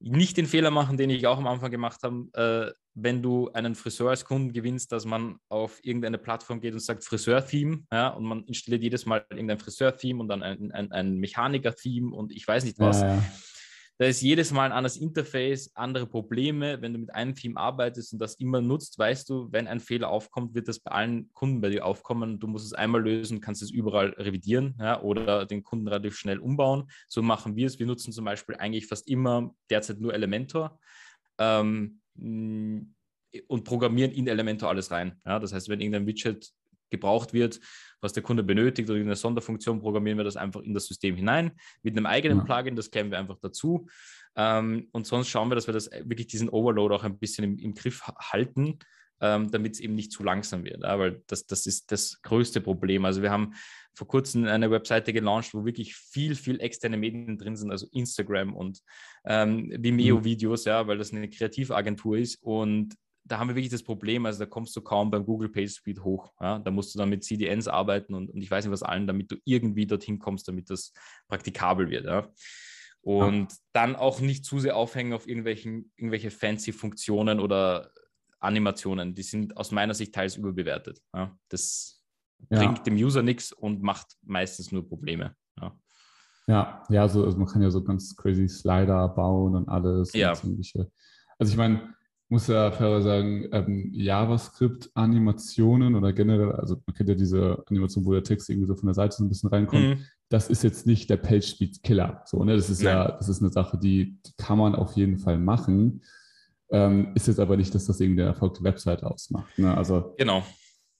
nicht den Fehler machen, den ich auch am Anfang gemacht habe, äh, wenn du einen Friseur als Kunden gewinnst, dass man auf irgendeine Plattform geht und sagt Friseur-Theme, ja, und man installiert jedes Mal irgendein Friseur-Theme und dann ein, ein, ein Mechaniker-Theme und ich weiß nicht was. Ja, ja. Da ist jedes Mal ein anderes Interface, andere Probleme. Wenn du mit einem Theme arbeitest und das immer nutzt, weißt du, wenn ein Fehler aufkommt, wird das bei allen Kunden bei dir aufkommen. Du musst es einmal lösen, kannst es überall revidieren ja, oder den Kunden relativ schnell umbauen. So machen wir es. Wir nutzen zum Beispiel eigentlich fast immer derzeit nur Elementor. Ähm, und programmieren in Elementor alles rein. Ja, das heißt, wenn irgendein Widget gebraucht wird, was der Kunde benötigt oder eine Sonderfunktion, programmieren wir das einfach in das System hinein mit einem eigenen ja. Plugin, das klemmen wir einfach dazu. Ähm, und sonst schauen wir, dass wir das wirklich diesen Overload auch ein bisschen im, im Griff halten, ähm, damit es eben nicht zu langsam wird. Ja? Weil das, das ist das größte Problem. Also wir haben vor kurzem eine Webseite gelauncht, wo wirklich viel, viel externe Medien drin sind, also Instagram und ähm, Vimeo-Videos, ja, weil das eine Kreativagentur ist und da haben wir wirklich das Problem, also da kommst du kaum beim Google Page Speed hoch. Ja? Da musst du dann mit CDNs arbeiten und, und ich weiß nicht was allen, damit du irgendwie dorthin kommst, damit das praktikabel wird. Ja? Und ja. dann auch nicht zu sehr aufhängen auf irgendwelchen, irgendwelche fancy Funktionen oder Animationen. Die sind aus meiner Sicht teils überbewertet. Das bringt dem User nichts und macht meistens nur Probleme. Ja. Ja, ja, so, also man kann ja so ganz crazy Slider bauen und alles. Ja. Und also ich meine, muss ja fairer sagen, ähm, JavaScript-Animationen oder generell, also man kennt ja diese Animation, wo der Text irgendwie so von der Seite so ein bisschen reinkommt. Mhm. Das ist jetzt nicht der Page-Speed-Killer. So, ne? Das ist Nein. ja, das ist eine Sache, die, die kann man auf jeden Fall machen. Ähm, ist jetzt aber nicht, dass das irgendwie der Erfolg der Website ausmacht. Ne? Also genau.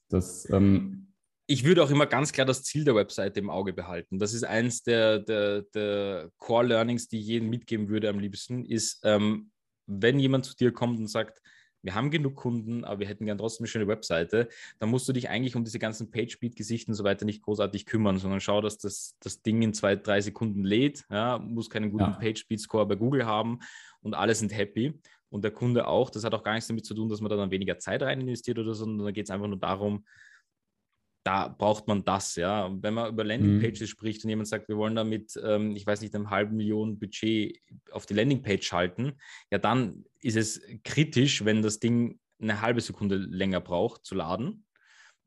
Das, ähm, ich würde auch immer ganz klar das Ziel der Webseite im Auge behalten. Das ist eins der, der, der Core Learnings, die ich jedem mitgeben würde am liebsten, ist, ähm, wenn jemand zu dir kommt und sagt, wir haben genug Kunden, aber wir hätten gern trotzdem eine schöne Webseite, dann musst du dich eigentlich um diese ganzen PageSpeed-Gesichten und so weiter nicht großartig kümmern, sondern schau, dass das, das Ding in zwei, drei Sekunden lädt, ja, muss keinen guten ja. PageSpeed-Score bei Google haben und alle sind happy und der Kunde auch. Das hat auch gar nichts damit zu tun, dass man da dann weniger Zeit rein investiert oder so, sondern da geht es einfach nur darum, da braucht man das, ja. Wenn man über Landingpages mhm. spricht und jemand sagt, wir wollen damit, ähm, ich weiß nicht, einem halben Million Budget auf die Landingpage schalten, ja, dann ist es kritisch, wenn das Ding eine halbe Sekunde länger braucht zu laden.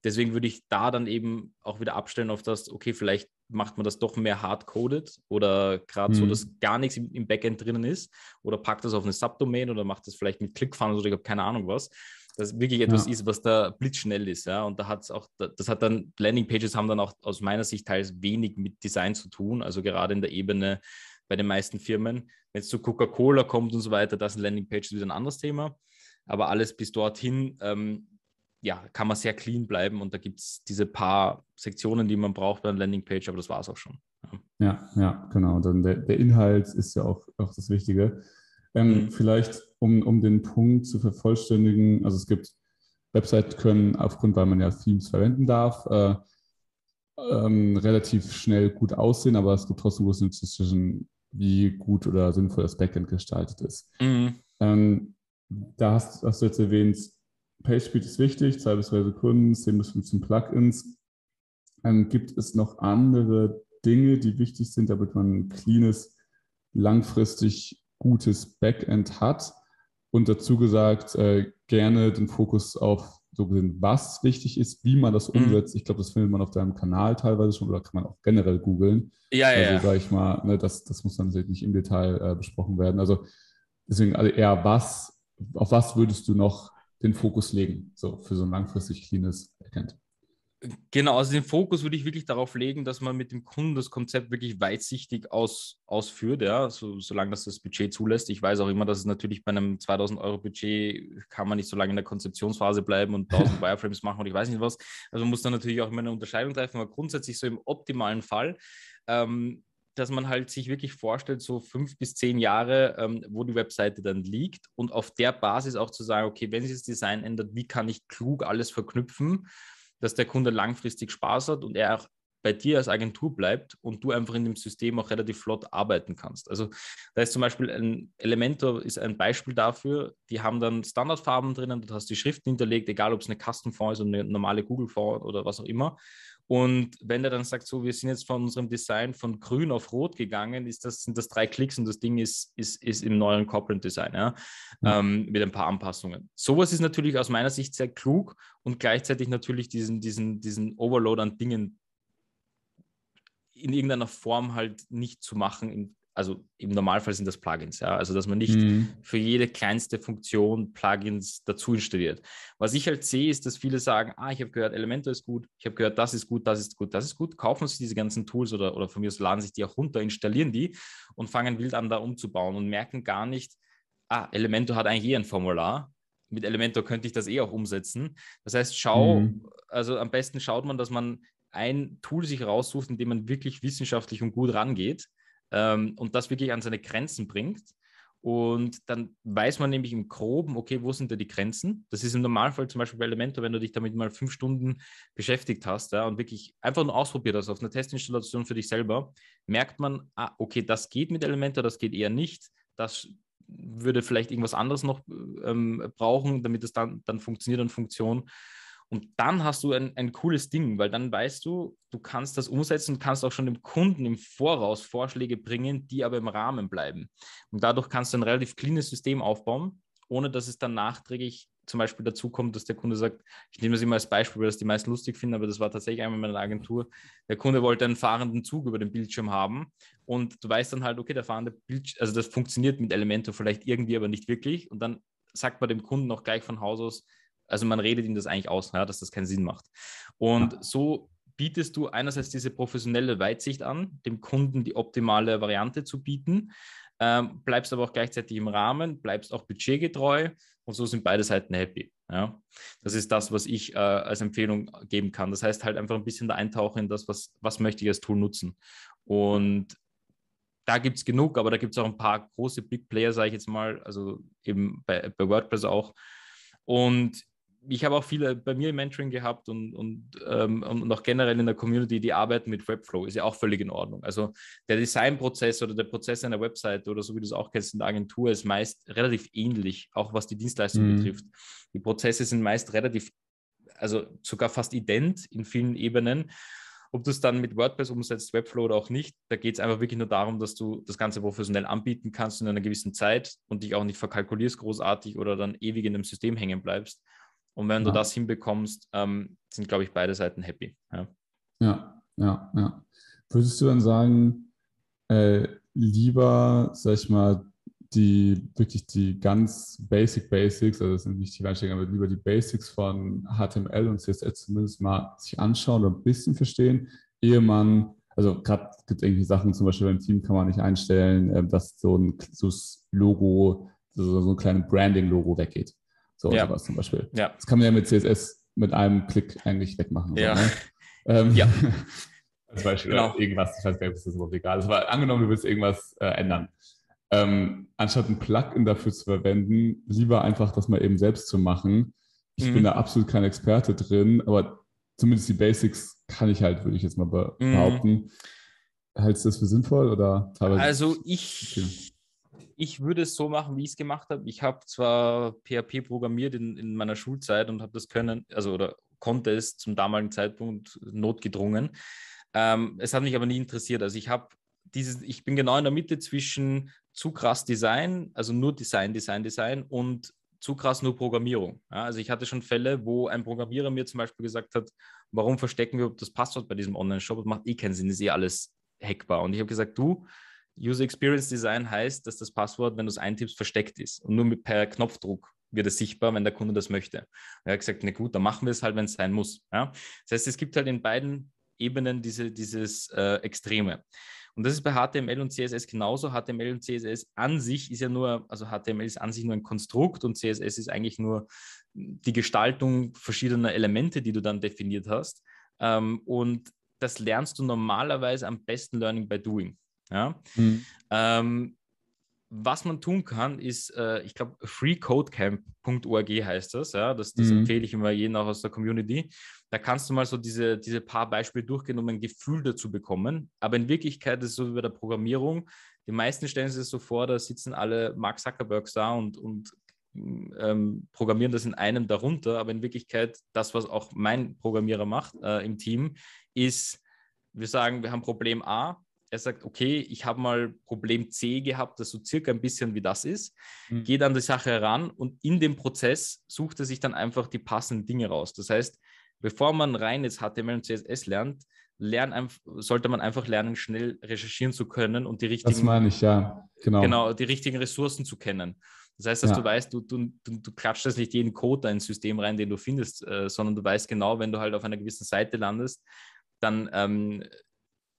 Deswegen würde ich da dann eben auch wieder abstellen auf das, okay, vielleicht macht man das doch mehr hardcoded oder gerade mhm. so, dass gar nichts im, im, Backend drinnen ist oder packt das auf eine Subdomain oder macht das vielleicht mit ClickFunnels oder ich habe keine Ahnung was das wirklich etwas ja. ist, was da blitzschnell ist. Ja? Und da hat es auch, das hat dann, Landingpages haben dann auch aus meiner Sicht teils wenig mit Design zu tun, also gerade in der Ebene bei den meisten Firmen. Wenn es zu Coca-Cola kommt und so weiter, das sind Landingpages wieder ein anderes Thema. Aber alles bis dorthin, ähm, ja, kann man sehr clean bleiben und da gibt es diese paar Sektionen, die man braucht bei einer Landingpage, aber das war es auch schon. Ja, ja, ja genau. Und dann der, der Inhalt ist ja auch, auch das Wichtige. Ähm, mhm. Vielleicht, um, um den Punkt zu vervollständigen, also es gibt Websites können aufgrund, weil man ja Themes verwenden darf, äh, ähm, relativ schnell gut aussehen, aber es gibt trotzdem große zwischen, wie gut oder sinnvoll das Backend gestaltet ist. Mhm. Ähm, da hast, hast, du jetzt erwähnt, PageSpeed ist wichtig, zwei bis drei Sekunden, 10 bis 15 Plugins. Ähm, gibt es noch andere Dinge, die wichtig sind, damit man ein cleanes, langfristig gutes Backend hat und dazu gesagt, äh, gerne den Fokus auf so gesehen, was wichtig ist, wie man das mhm. umsetzt. Mhm. Ich glaube, das findet man auf deinem Kanal teilweise schon oder kann man auch generell googeln. Ja, ja. Also sage ich mal, ne, das, das muss dann natürlich nicht im Detail äh, besprochen werden. Also deswegen also eher was, auf was würdest du noch den Fokus legen, so für so ein langfristig cleanes Backend? Genau, also den Fokus würde ich wirklich darauf legen, dass man mit dem Kunden das Konzept wirklich weitsichtig aus, ausführt, ja, so, solange das das Budget zulässt. Ich weiß auch immer, dass es natürlich bei einem 2000 Euro Budget kann man nicht so lange in der Konzeptionsphase bleiben und 1000 Wireframes machen und ich weiß nicht was. Also man muss dann natürlich auch immer eine Unterscheidung treffen, aber grundsätzlich so im optimalen Fall ähm, dass man halt sich wirklich vorstellt, so fünf bis zehn Jahre, ähm, wo die Webseite dann liegt und auf der Basis auch zu sagen, okay, wenn sich das Design ändert, wie kann ich klug alles verknüpfen dass der Kunde langfristig Spaß hat und er auch bei dir als Agentur bleibt und du einfach in dem System auch relativ flott arbeiten kannst. Also da ist zum Beispiel ein Elementor ist ein Beispiel dafür. Die haben dann Standardfarben drinnen, du hast die Schriften hinterlegt, egal ob es eine Custom-Font ist oder eine normale Google-Font oder was auch immer. Und wenn der dann sagt, so, wir sind jetzt von unserem Design von grün auf rot gegangen, ist das, sind das drei Klicks und das Ding ist, ist, ist im neuen Corporate Design, ja? ja. Ähm, mit ein paar Anpassungen. Sowas ist natürlich aus meiner Sicht sehr klug und gleichzeitig natürlich diesen, diesen, diesen Overload an Dingen in irgendeiner Form halt nicht zu machen im also im Normalfall sind das Plugins, ja, also dass man nicht mhm. für jede kleinste Funktion Plugins dazu installiert. Was ich halt sehe, ist, dass viele sagen, ah, ich habe gehört, Elementor ist gut, ich habe gehört, das ist gut, das ist gut, das ist gut, kaufen sich diese ganzen Tools oder, oder von mir aus laden sich die auch runter, installieren die und fangen wild an, da umzubauen und merken gar nicht, ah, Elementor hat eigentlich eh ein Formular, mit Elementor könnte ich das eh auch umsetzen. Das heißt, schau, mhm. also am besten schaut man, dass man ein Tool sich raussucht, in dem man wirklich wissenschaftlich und gut rangeht ähm, und das wirklich an seine Grenzen bringt. Und dann weiß man nämlich im Groben, okay, wo sind da die Grenzen? Das ist im Normalfall zum Beispiel bei Elementor, wenn du dich damit mal fünf Stunden beschäftigt hast ja, und wirklich einfach nur ausprobiert hast auf einer Testinstallation für dich selber, merkt man, ah, okay, das geht mit Elementor, das geht eher nicht. Das würde vielleicht irgendwas anderes noch ähm, brauchen, damit es dann, dann funktioniert an Funktion. Und dann hast du ein, ein cooles Ding, weil dann weißt du, du kannst das umsetzen und kannst auch schon dem Kunden im Voraus Vorschläge bringen, die aber im Rahmen bleiben. Und dadurch kannst du ein relativ cleanes System aufbauen, ohne dass es dann nachträglich zum Beispiel dazu kommt, dass der Kunde sagt, ich nehme das immer als Beispiel, weil das die meisten lustig finden, aber das war tatsächlich einmal in meiner Agentur. Der Kunde wollte einen fahrenden Zug über den Bildschirm haben und du weißt dann halt, okay, der fahrende Bildschirm, also das funktioniert mit Elementor vielleicht irgendwie, aber nicht wirklich. Und dann sagt man dem Kunden auch gleich von Haus aus, also man redet ihm das eigentlich aus, ja, dass das keinen Sinn macht. Und ja. so bietest du einerseits diese professionelle Weitsicht an, dem Kunden die optimale Variante zu bieten, ähm, bleibst aber auch gleichzeitig im Rahmen, bleibst auch budgetgetreu und so sind beide Seiten happy. Ja? Das ist das, was ich äh, als Empfehlung geben kann. Das heißt halt einfach ein bisschen da eintauchen in das, was, was möchte ich als Tool nutzen. Und da gibt es genug, aber da gibt es auch ein paar große Big Player, sage ich jetzt mal, also eben bei, bei WordPress auch. Und ich habe auch viele bei mir im Mentoring gehabt und, und, ähm, und auch generell in der Community, die arbeiten mit Webflow, ist ja auch völlig in Ordnung. Also der Designprozess oder der Prozess einer Website oder so wie du es auch kennst in der Agentur ist meist relativ ähnlich, auch was die Dienstleistung mhm. betrifft. Die Prozesse sind meist relativ, also sogar fast ident in vielen Ebenen. Ob du es dann mit WordPress umsetzt, Webflow oder auch nicht, da geht es einfach wirklich nur darum, dass du das Ganze professionell anbieten kannst in einer gewissen Zeit und dich auch nicht verkalkulierst großartig oder dann ewig in einem System hängen bleibst. Und wenn ja. du das hinbekommst, ähm, sind, glaube ich, beide Seiten happy. Ja. ja, ja, ja. Würdest du dann sagen, äh, lieber, sag ich mal, die wirklich die ganz Basic Basics, also das sind nicht die Einstellungen, aber lieber die Basics von HTML und CSS zumindest mal sich anschauen oder ein bisschen verstehen, ehe man, also gerade gibt es irgendwie Sachen, zum Beispiel beim Team kann man nicht einstellen, äh, dass so ein so Logo, so, so ein kleines Branding-Logo weggeht. So ja. sowas zum Beispiel. Ja. Das kann man ja mit CSS mit einem Klick eigentlich wegmachen. Ja. So, ne? ähm, ja. Als Beispiel genau. irgendwas, ich weiß gar nicht, ob das überhaupt egal ist, aber angenommen, du willst irgendwas äh, ändern. Ähm, anstatt ein Plugin dafür zu verwenden, lieber einfach das mal eben selbst zu machen. Ich mhm. bin da absolut kein Experte drin, aber zumindest die Basics kann ich halt, würde ich jetzt mal mhm. behaupten. Hältst du das für sinnvoll oder teilweise? Also ich, okay ich würde es so machen, wie ich es gemacht habe. Ich habe zwar PHP programmiert in, in meiner Schulzeit und habe das können, also oder konnte es zum damaligen Zeitpunkt notgedrungen. Ähm, es hat mich aber nie interessiert. Also ich habe dieses, ich bin genau in der Mitte zwischen zu krass Design, also nur Design, Design, Design und zu krass nur Programmierung. Ja, also ich hatte schon Fälle, wo ein Programmierer mir zum Beispiel gesagt hat, warum verstecken wir das Passwort bei diesem Online-Shop? Das macht eh keinen Sinn, ist eh alles hackbar. Und ich habe gesagt, du, User Experience Design heißt, dass das Passwort, wenn du es eintippst, versteckt ist. Und nur mit, per Knopfdruck wird es sichtbar, wenn der Kunde das möchte. er hat gesagt, na gut, dann machen wir es halt, wenn es sein muss. Ja? Das heißt, es gibt halt in beiden Ebenen diese, dieses äh, Extreme. Und das ist bei HTML und CSS genauso. HTML und CSS an sich ist ja nur, also HTML ist an sich nur ein Konstrukt und CSS ist eigentlich nur die Gestaltung verschiedener Elemente, die du dann definiert hast. Ähm, und das lernst du normalerweise am besten Learning by Doing. Ja? Mhm. Ähm, was man tun kann, ist, äh, ich glaube, freecodecamp.org heißt das. Ja? Das, das mhm. empfehle ich immer jedem auch aus der Community. Da kannst du mal so diese, diese paar Beispiele durchgehen, um ein Gefühl dazu bekommen. Aber in Wirklichkeit ist es so wie bei der Programmierung. Die meisten stellen sich das so vor, da sitzen alle Mark Zuckerbergs da und, und ähm, programmieren das in einem darunter. Aber in Wirklichkeit, das, was auch mein Programmierer macht äh, im Team, ist, wir sagen, wir haben Problem A, er sagt, okay, ich habe mal Problem C gehabt, das so circa ein bisschen wie das ist, mhm. geht an die Sache heran und in dem Prozess sucht er sich dann einfach die passenden Dinge raus. Das heißt, bevor man rein jetzt HTML und CSS lernt, lernen, sollte man einfach lernen, schnell recherchieren zu können und die richtigen, das meine ich, ja, genau. genau die richtigen Ressourcen zu kennen. Das heißt, dass ja. du weißt, du, du, du, klatscht das nicht jeden Code da ins System rein, den du findest, äh, sondern du weißt genau, wenn du halt auf einer gewissen Seite landest, dann ähm,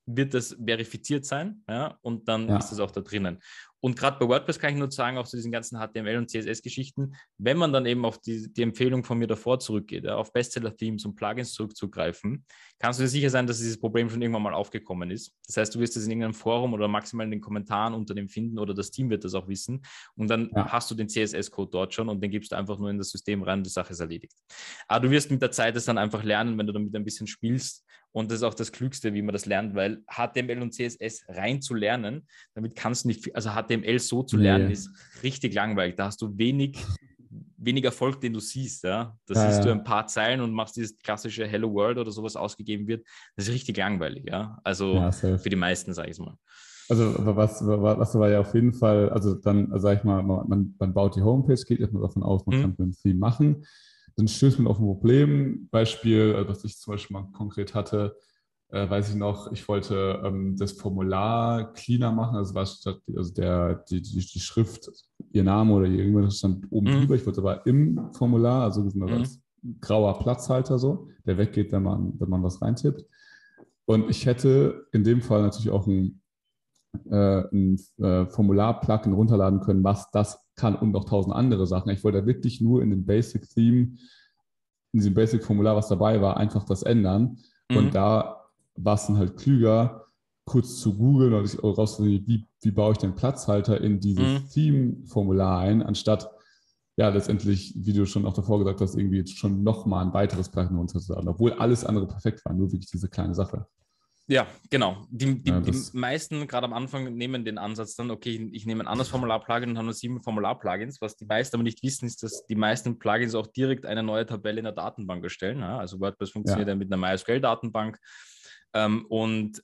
wird das verifiziert sein, ja, und dann ja. ist das auch da drinnen. Und gerade bei WordPress kann ich nur sagen, auch zu diesen ganzen HTML- und CSS-Geschichten, wenn man dann eben auf die, die Empfehlung von mir davor zurückgeht, ja, auf Bestseller-Themes und Plugins zurückzugreifen, kannst du dir sicher sein, dass dieses Problem schon irgendwann mal aufgekommen ist. Das heißt, du wirst es in irgendeinem Forum oder maximal in den Kommentaren unter dem finden oder das Team wird das auch wissen. Und dann ja. hast du den CSS-Code dort schon und den gibst du einfach nur in das System rein, die Sache ist erledigt. Aber du wirst mit der Zeit es dann einfach lernen, wenn du damit ein bisschen spielst. Und das ist auch das Klügste, wie man das lernt, weil HTML und CSS rein zu lernen, damit kannst du nicht, also HTML so zu lernen, nee. ist richtig langweilig. Da hast du wenig, wenig Erfolg, den du siehst. Ja? Da ja, siehst du ein paar Zeilen und machst dieses klassische Hello World oder sowas ausgegeben wird. Das ist richtig langweilig. Ja? Also ja, für die meisten, sage ich mal. Also was, was war ja auf jeden Fall, also dann sage ich mal, man, man baut die Homepage, geht erstmal davon aus, man mhm. kann Theme machen. Dann stößt man auf ein Problem. Beispiel, äh, was ich zum Beispiel mal konkret hatte, äh, weiß ich noch, ich wollte ähm, das Formular cleaner machen, also war statt, also der, die, die, die Schrift, ihr Name oder irgendwas stand oben mhm. drüber. Ich wollte aber im Formular, also mhm. als grauer Platzhalter so, der weggeht, wenn man, wenn man was reintippt. Und ich hätte in dem Fall natürlich auch ein ein äh, Formular-Plugin runterladen können, was das kann und noch tausend andere Sachen. Ich wollte wirklich nur in dem Basic-Theme, in diesem Basic-Formular, was dabei war, einfach das ändern. Mhm. Und da war es dann halt klüger, kurz zu googeln und rauszufinden, wie, wie baue ich den Platzhalter in dieses mhm. Theme-Formular ein, anstatt ja letztendlich, wie du schon auch davor gesagt hast, irgendwie schon nochmal ein weiteres Plugin runterzuladen, obwohl alles andere perfekt war, nur wirklich diese kleine Sache. Ja, genau. Die, die, ja, die meisten, gerade am Anfang, nehmen den Ansatz dann, okay, ich nehme ein anderes Formular-Plugin und habe nur sieben Formular-Plugins. Was die meisten aber nicht wissen, ist, dass die meisten Plugins auch direkt eine neue Tabelle in der Datenbank erstellen. Ja? Also WordPress funktioniert ja. ja mit einer MySQL-Datenbank. Ähm, und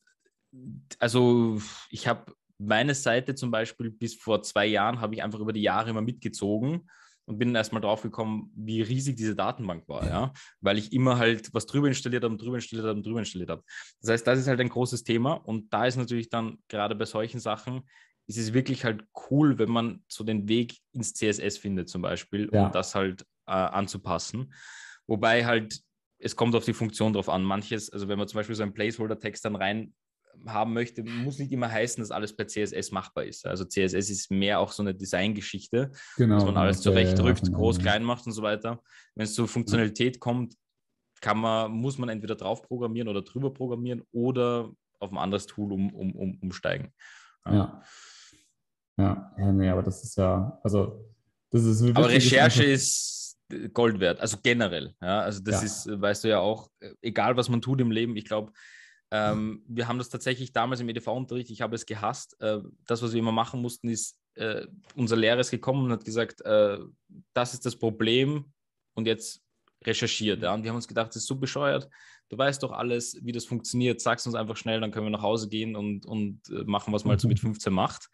also ich habe meine Seite zum Beispiel bis vor zwei Jahren habe ich einfach über die Jahre immer mitgezogen und bin erstmal drauf gekommen, wie riesig diese Datenbank war, ja, weil ich immer halt was drüber installiert habe, drüber installiert habe, drüber installiert habe. Das heißt, das ist halt ein großes Thema und da ist natürlich dann gerade bei solchen Sachen, ist es wirklich halt cool, wenn man so den Weg ins CSS findet zum Beispiel, ja. um das halt äh, anzupassen. Wobei halt es kommt auf die Funktion drauf an. Manches, also wenn man zum Beispiel so einen Placeholder-Text dann rein haben möchte, muss nicht immer heißen, dass alles per CSS machbar ist. Also CSS ist mehr auch so eine Designgeschichte, genau, dass man alles zurechtrückt, ja, groß, klein macht und so weiter. Wenn es zur Funktionalität kommt, kann man, muss man entweder drauf programmieren oder drüber programmieren oder auf ein anderes Tool um, um, um, umsteigen. Ja. ja. Ja, nee, aber das ist ja, also das ist Aber Recherche ist Gold wert, also generell. Ja, also das ja. ist, weißt du ja auch, egal was man tut im Leben, ich glaube, ähm, wir haben das tatsächlich damals im EDV-Unterricht, ich habe es gehasst. Äh, das, was wir immer machen mussten, ist, äh, unser Lehrer ist gekommen und hat gesagt, äh, das ist das Problem und jetzt recherchiert. Ja? Und wir haben uns gedacht, das ist so bescheuert. Du weißt doch alles, wie das funktioniert. Sag's uns einfach schnell, dann können wir nach Hause gehen und, und äh, machen, was man so mit 15 macht.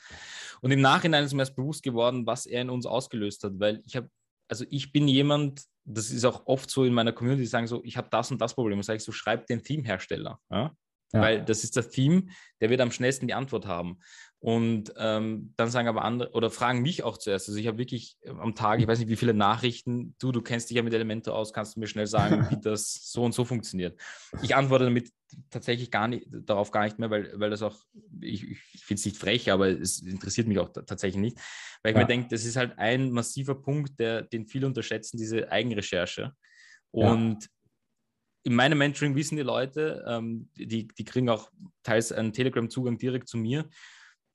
Und im Nachhinein ist mir erst bewusst geworden, was er in uns ausgelöst hat, weil ich habe, also ich bin jemand, das ist auch oft so in meiner Community, die sagen so, ich habe das und das Problem. Und sage ich so, schreib den Theme-Hersteller. Ja? Ja. Weil das ist das Theme, der wird am schnellsten die Antwort haben. Und ähm, dann sagen aber andere oder fragen mich auch zuerst. Also ich habe wirklich äh, am Tag, ich weiß nicht, wie viele Nachrichten, du, du kennst dich ja mit Elementor aus, kannst du mir schnell sagen, wie das so und so funktioniert. Ich antworte damit tatsächlich gar nicht, darauf gar nicht mehr, weil, weil das auch, ich, ich finde es nicht frech, aber es interessiert mich auch tatsächlich nicht. Weil ich ja. mir denke, das ist halt ein massiver Punkt, der, den viele unterschätzen, diese Eigenrecherche. Und ja in meinem Mentoring wissen die Leute, ähm, die, die kriegen auch teils einen Telegram-Zugang direkt zu mir.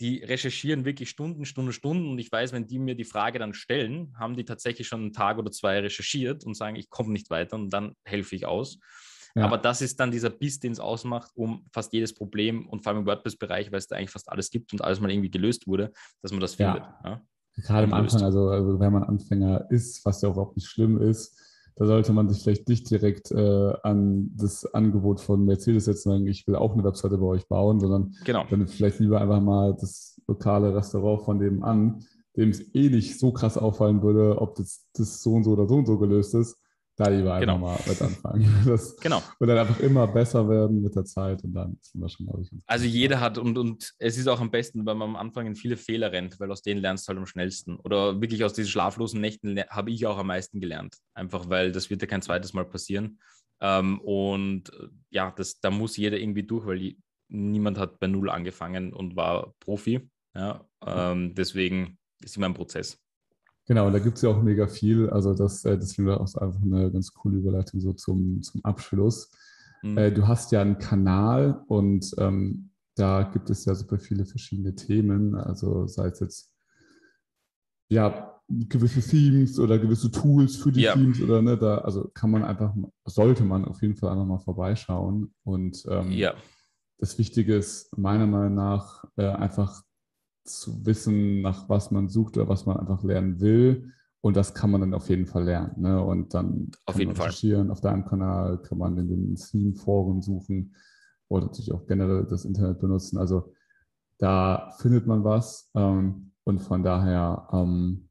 Die recherchieren wirklich Stunden, Stunden, Stunden und ich weiß, wenn die mir die Frage dann stellen, haben die tatsächlich schon einen Tag oder zwei recherchiert und sagen, ich komme nicht weiter und dann helfe ich aus. Ja. Aber das ist dann dieser Biss, den es ausmacht, um fast jedes Problem und vor allem im WordPress-Bereich, weil es da eigentlich fast alles gibt und alles mal irgendwie gelöst wurde, dass man das findet. Ja. Ja? Gerade am Anfang, also, also wenn man Anfänger ist, was ja überhaupt nicht schlimm ist, da sollte man sich vielleicht nicht direkt äh, an das Angebot von Mercedes setzen und sagen, ich will auch eine Webseite bei euch bauen, sondern genau. dann vielleicht lieber einfach mal das lokale Restaurant von dem an, dem es eh nicht so krass auffallen würde, ob das, das so und so oder so und so gelöst ist, da lieber einfach genau. mal mit anfangen. Das genau. wird dann einfach immer besser werden mit der Zeit und dann sind wir schon, glaube ich. Also jeder hat und, und es ist auch am besten, wenn man am Anfang in viele Fehler rennt, weil aus denen lernst du halt am schnellsten. Oder wirklich aus diesen schlaflosen Nächten habe ich auch am meisten gelernt. Einfach weil das wird ja kein zweites Mal passieren. Ähm, und ja, das, da muss jeder irgendwie durch, weil die, niemand hat bei Null angefangen und war Profi. Ja, ähm, deswegen ist immer ein Prozess. Genau, da gibt es ja auch mega viel. Also das, äh, das finde ich auch einfach eine ganz coole Überleitung so zum, zum Abschluss. Mhm. Äh, du hast ja einen Kanal und ähm, da gibt es ja super viele verschiedene Themen. Also sei es jetzt ja gewisse Themes oder gewisse Tools für die ja. Teams oder ne, da also kann man einfach, sollte man auf jeden Fall einfach mal vorbeischauen. Und ähm, ja. das Wichtige ist meiner Meinung nach äh, einfach zu wissen, nach was man sucht oder was man einfach lernen will. Und das kann man dann auf jeden Fall lernen. Ne? Und dann auf jeden Fall. Auf deinem Kanal kann man in den Theme-Foren suchen oder natürlich auch generell das Internet benutzen. Also da findet man was. Ähm, und von daher, ähm,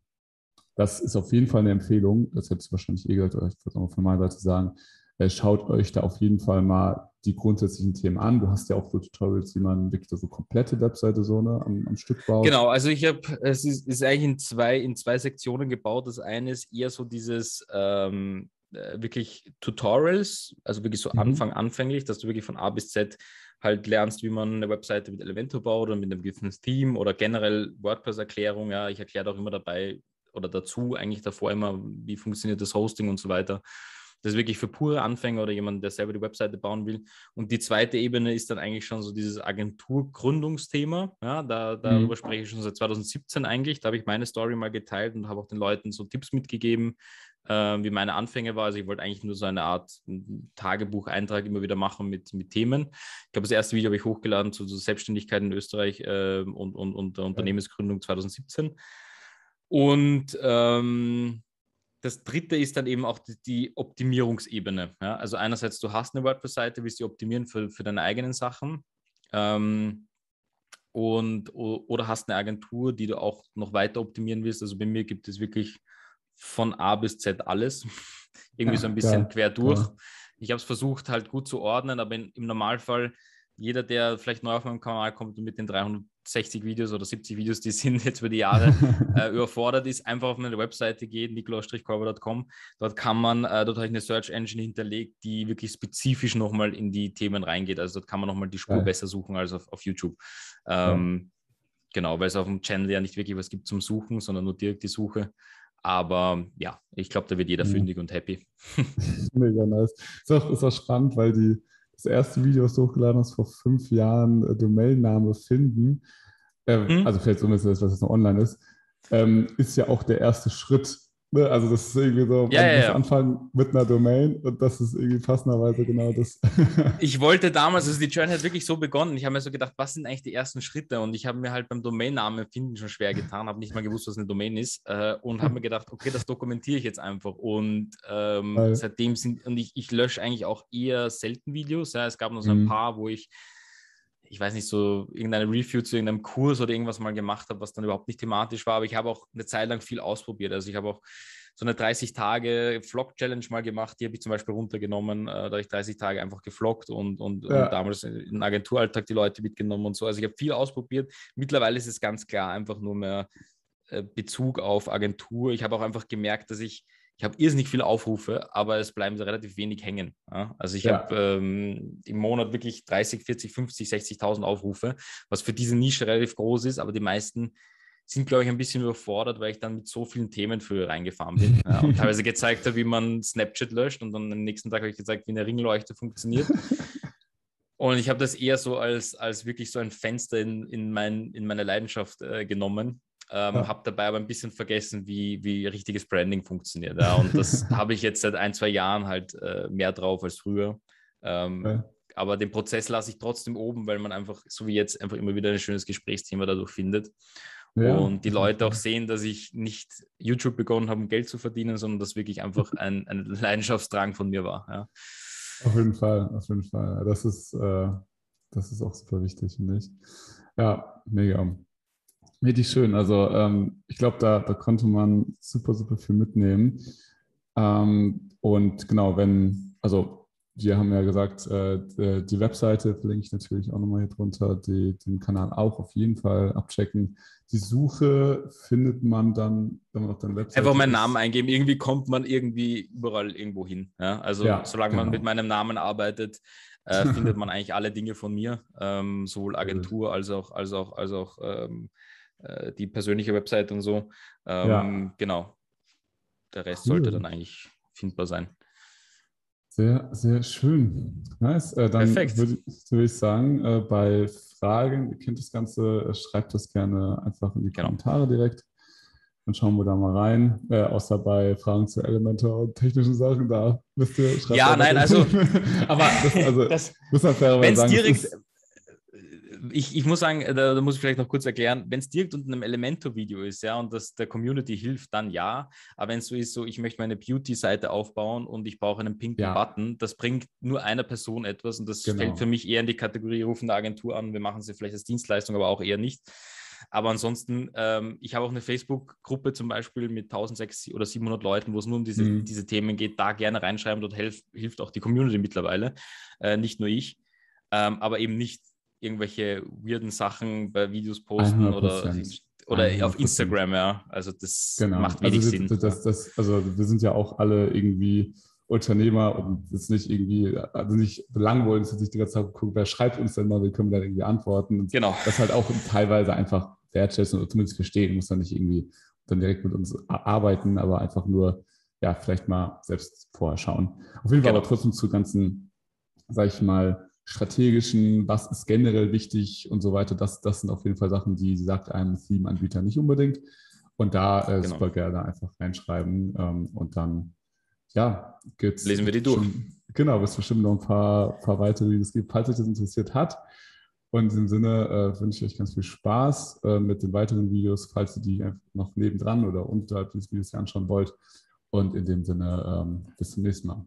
das ist auf jeden Fall eine Empfehlung. Das hätte ich wahrscheinlich eh gesagt, aber ich würde auch von meiner Seite sagen, äh, schaut euch da auf jeden Fall mal die grundsätzlichen Themen an. Du hast ja auch so Tutorials, wie man wirklich so komplette Webseite so ne, am, am Stück baut. Genau, also ich habe, es ist, ist, eigentlich in zwei, in zwei Sektionen gebaut. Das eine ist eher so dieses ähm, äh, wirklich Tutorials, also wirklich so mhm. Anfang, anfänglich, dass du wirklich von A bis Z halt lernst, wie man eine Webseite mit Elementor baut oder mit einem gewissen Theme oder generell WordPress-Erklärung. Ja, ich erkläre auch immer dabei oder dazu eigentlich davor immer, wie funktioniert das Hosting und so weiter. Das ist wirklich für pure Anfänger oder jemanden, der selber die Webseite bauen will. Und die zweite Ebene ist dann eigentlich schon so dieses Agenturgründungsthema. Ja, da, darüber mhm. spreche ich schon seit 2017 eigentlich. Da habe ich meine Story mal geteilt und habe auch den Leuten so Tipps mitgegeben, äh, wie meine Anfänge war. Also ich wollte eigentlich nur so eine Art Tagebucheintrag immer wieder machen mit, mit Themen. Ich glaube, das erste Video habe ich hochgeladen zu, zu Selbstständigkeit in Österreich äh, und, und, und Unternehmensgründung 2017. Und ähm, das dritte ist dann eben auch die, die Optimierungsebene. Ja? Also einerseits, du hast eine WordPress-Seite, willst du optimieren für, für deine eigenen Sachen. Ähm, und, oder hast eine Agentur, die du auch noch weiter optimieren willst. Also bei mir gibt es wirklich von A bis Z alles. Irgendwie ja, so ein bisschen ja, quer durch. Ich habe es versucht, halt gut zu ordnen, aber in, im Normalfall, jeder, der vielleicht neu auf meinem Kanal kommt und mit den 300 60 Videos oder 70 Videos, die sind jetzt über die Jahre äh, überfordert ist, einfach auf meine Webseite gehen, nikolaus-korber.com. Dort kann man, äh, dort habe ich eine Search Engine hinterlegt, die wirklich spezifisch nochmal in die Themen reingeht. Also dort kann man nochmal die Spur ja. besser suchen als auf, auf YouTube. Ähm, ja. Genau, weil es auf dem Channel ja nicht wirklich was gibt zum Suchen, sondern nur direkt die Suche. Aber ja, ich glaube, da wird jeder mhm. fündig und happy. Mega nice. Ist auch, ist auch spannend, weil die das erste Video, was du hochgeladen hast, vor fünf Jahren, äh, Domainname finden, äh, mhm. also vielleicht zumindest das, was jetzt noch online ist, ähm, ist ja auch der erste Schritt Ne? Also das ist irgendwie so, ja, man ja, muss ja. anfangen mit einer Domain und das ist irgendwie passenderweise genau das. ich wollte damals, also die Journey hat wirklich so begonnen. Ich habe mir so gedacht, was sind eigentlich die ersten Schritte? Und ich habe mir halt beim Domainnamen finden schon schwer getan, habe nicht mal gewusst, was eine Domain ist äh, und habe mir gedacht, okay, das dokumentiere ich jetzt einfach. Und ähm, seitdem sind, und ich, ich lösche eigentlich auch eher selten Videos. Ja. Es gab noch so ein mhm. paar, wo ich ich weiß nicht, so irgendeine Review zu irgendeinem Kurs oder irgendwas mal gemacht habe, was dann überhaupt nicht thematisch war. Aber ich habe auch eine Zeit lang viel ausprobiert. Also ich habe auch so eine 30-Tage-Vlog-Challenge mal gemacht. Die habe ich zum Beispiel runtergenommen. Äh, da habe ich 30 Tage einfach gefloggt und, und, ja. und damals in Agenturalltag die Leute mitgenommen und so. Also ich habe viel ausprobiert. Mittlerweile ist es ganz klar einfach nur mehr äh, Bezug auf Agentur. Ich habe auch einfach gemerkt, dass ich ich habe irrsinnig viele Aufrufe, aber es bleiben relativ wenig hängen. Ja? Also ich ja. habe ähm, im Monat wirklich 30, 40, 50, 60.000 Aufrufe, was für diese Nische relativ groß ist, aber die meisten sind, glaube ich, ein bisschen überfordert, weil ich dann mit so vielen Themen früher reingefahren bin ja, und teilweise gezeigt habe, wie man Snapchat löscht und dann am nächsten Tag habe ich gezeigt, wie eine Ringleuchte funktioniert. Und ich habe das eher so als, als wirklich so ein Fenster in, in, mein, in meine Leidenschaft äh, genommen ähm, ja. Habe dabei aber ein bisschen vergessen, wie, wie richtiges Branding funktioniert. Ja. Und das habe ich jetzt seit ein, zwei Jahren halt äh, mehr drauf als früher. Ähm, ja. Aber den Prozess lasse ich trotzdem oben, weil man einfach, so wie jetzt, einfach immer wieder ein schönes Gesprächsthema dadurch findet. Ja. Und die Leute auch sehen, dass ich nicht YouTube begonnen habe, um Geld zu verdienen, sondern dass wirklich einfach ein, ein Leidenschaftsdrang von mir war. Ja. Auf jeden Fall, auf jeden Fall. Das ist, äh, das ist auch super wichtig, finde ich. Ja, mega. Richtig schön. Also ähm, ich glaube, da, da konnte man super, super viel mitnehmen. Ähm, und genau, wenn, also wir haben ja gesagt, äh, die Webseite verlinke ich natürlich auch nochmal hier drunter, die, den Kanal auch auf jeden Fall abchecken. Die Suche findet man dann, wenn man auf deine Webseite Einfach meinen Namen eingeben, irgendwie kommt man irgendwie überall irgendwo hin. Ja? Also ja, solange genau. man mit meinem Namen arbeitet, äh, findet man eigentlich alle Dinge von mir, ähm, sowohl Agentur als auch, als auch, als auch ähm, äh, die persönliche Website und so. Ähm, ja. Genau. Der Rest cool. sollte dann eigentlich findbar sein. Sehr, sehr schön. Nice. Äh, dann würde würd ich sagen, äh, bei Fragen, ihr kennt das Ganze, äh, schreibt das gerne einfach in die genau. Kommentare direkt. Dann schauen wir da mal rein. Äh, außer bei Fragen zu Elementor und technischen Sachen, da wisst ihr, schreibt Ja, nein, also, aber das, also, das, wenn es direkt, ich, ich muss sagen, äh, da, da, muss ich vielleicht noch kurz erklären, wenn es direkt unter einem Elementor-Video ist, ja, und das der Community hilft, dann ja. Aber wenn es so ist, so ich möchte meine Beauty-Seite aufbauen und ich brauche einen pinken ja. Button, das bringt nur einer Person etwas und das genau. fällt für mich eher in die Kategorie rufen der Agentur an. Wir machen sie vielleicht als Dienstleistung, aber auch eher nicht. Aber ansonsten, ähm, ich habe auch eine Facebook-Gruppe zum Beispiel mit 1600 oder 700 Leuten, wo es nur um diese, mhm. diese Themen geht. Da gerne reinschreiben, dort helf, hilft auch die Community mittlerweile, äh, nicht nur ich. Ähm, aber eben nicht irgendwelche weirden Sachen bei Videos posten 100%. oder, oder 100%. auf Instagram, ja. Also das genau. macht wenig also Sinn. Das, das, also wir sind ja auch alle irgendwie Unternehmer und es nicht irgendwie, also nicht belangen wollen, dass sich die ganze Zeit gucken, wer schreibt uns denn mal, wie können wir da irgendwie antworten. Und genau. Das halt auch teilweise einfach wertschätzen oder zumindest verstehen, muss dann nicht irgendwie dann direkt mit uns arbeiten, aber einfach nur, ja, vielleicht mal selbst vorher schauen. Auf jeden Fall genau. aber trotzdem zu ganzen, sag ich mal, strategischen, was ist generell wichtig und so weiter. Das, das sind auf jeden Fall Sachen, die sagt einem Theme-Anbieter nicht unbedingt. Und da äh, genau. super gerne einfach reinschreiben ähm, und dann, ja, geht's. Lesen wir die durch. Schon, genau, es bestimmt noch ein paar, paar weitere, die es gibt, falls euch das interessiert hat. Und in diesem Sinne äh, wünsche ich euch ganz viel Spaß äh, mit den weiteren Videos, falls ihr die noch nebendran oder unterhalb dieses Videos anschauen wollt. Und in dem Sinne, ähm, bis zum nächsten Mal.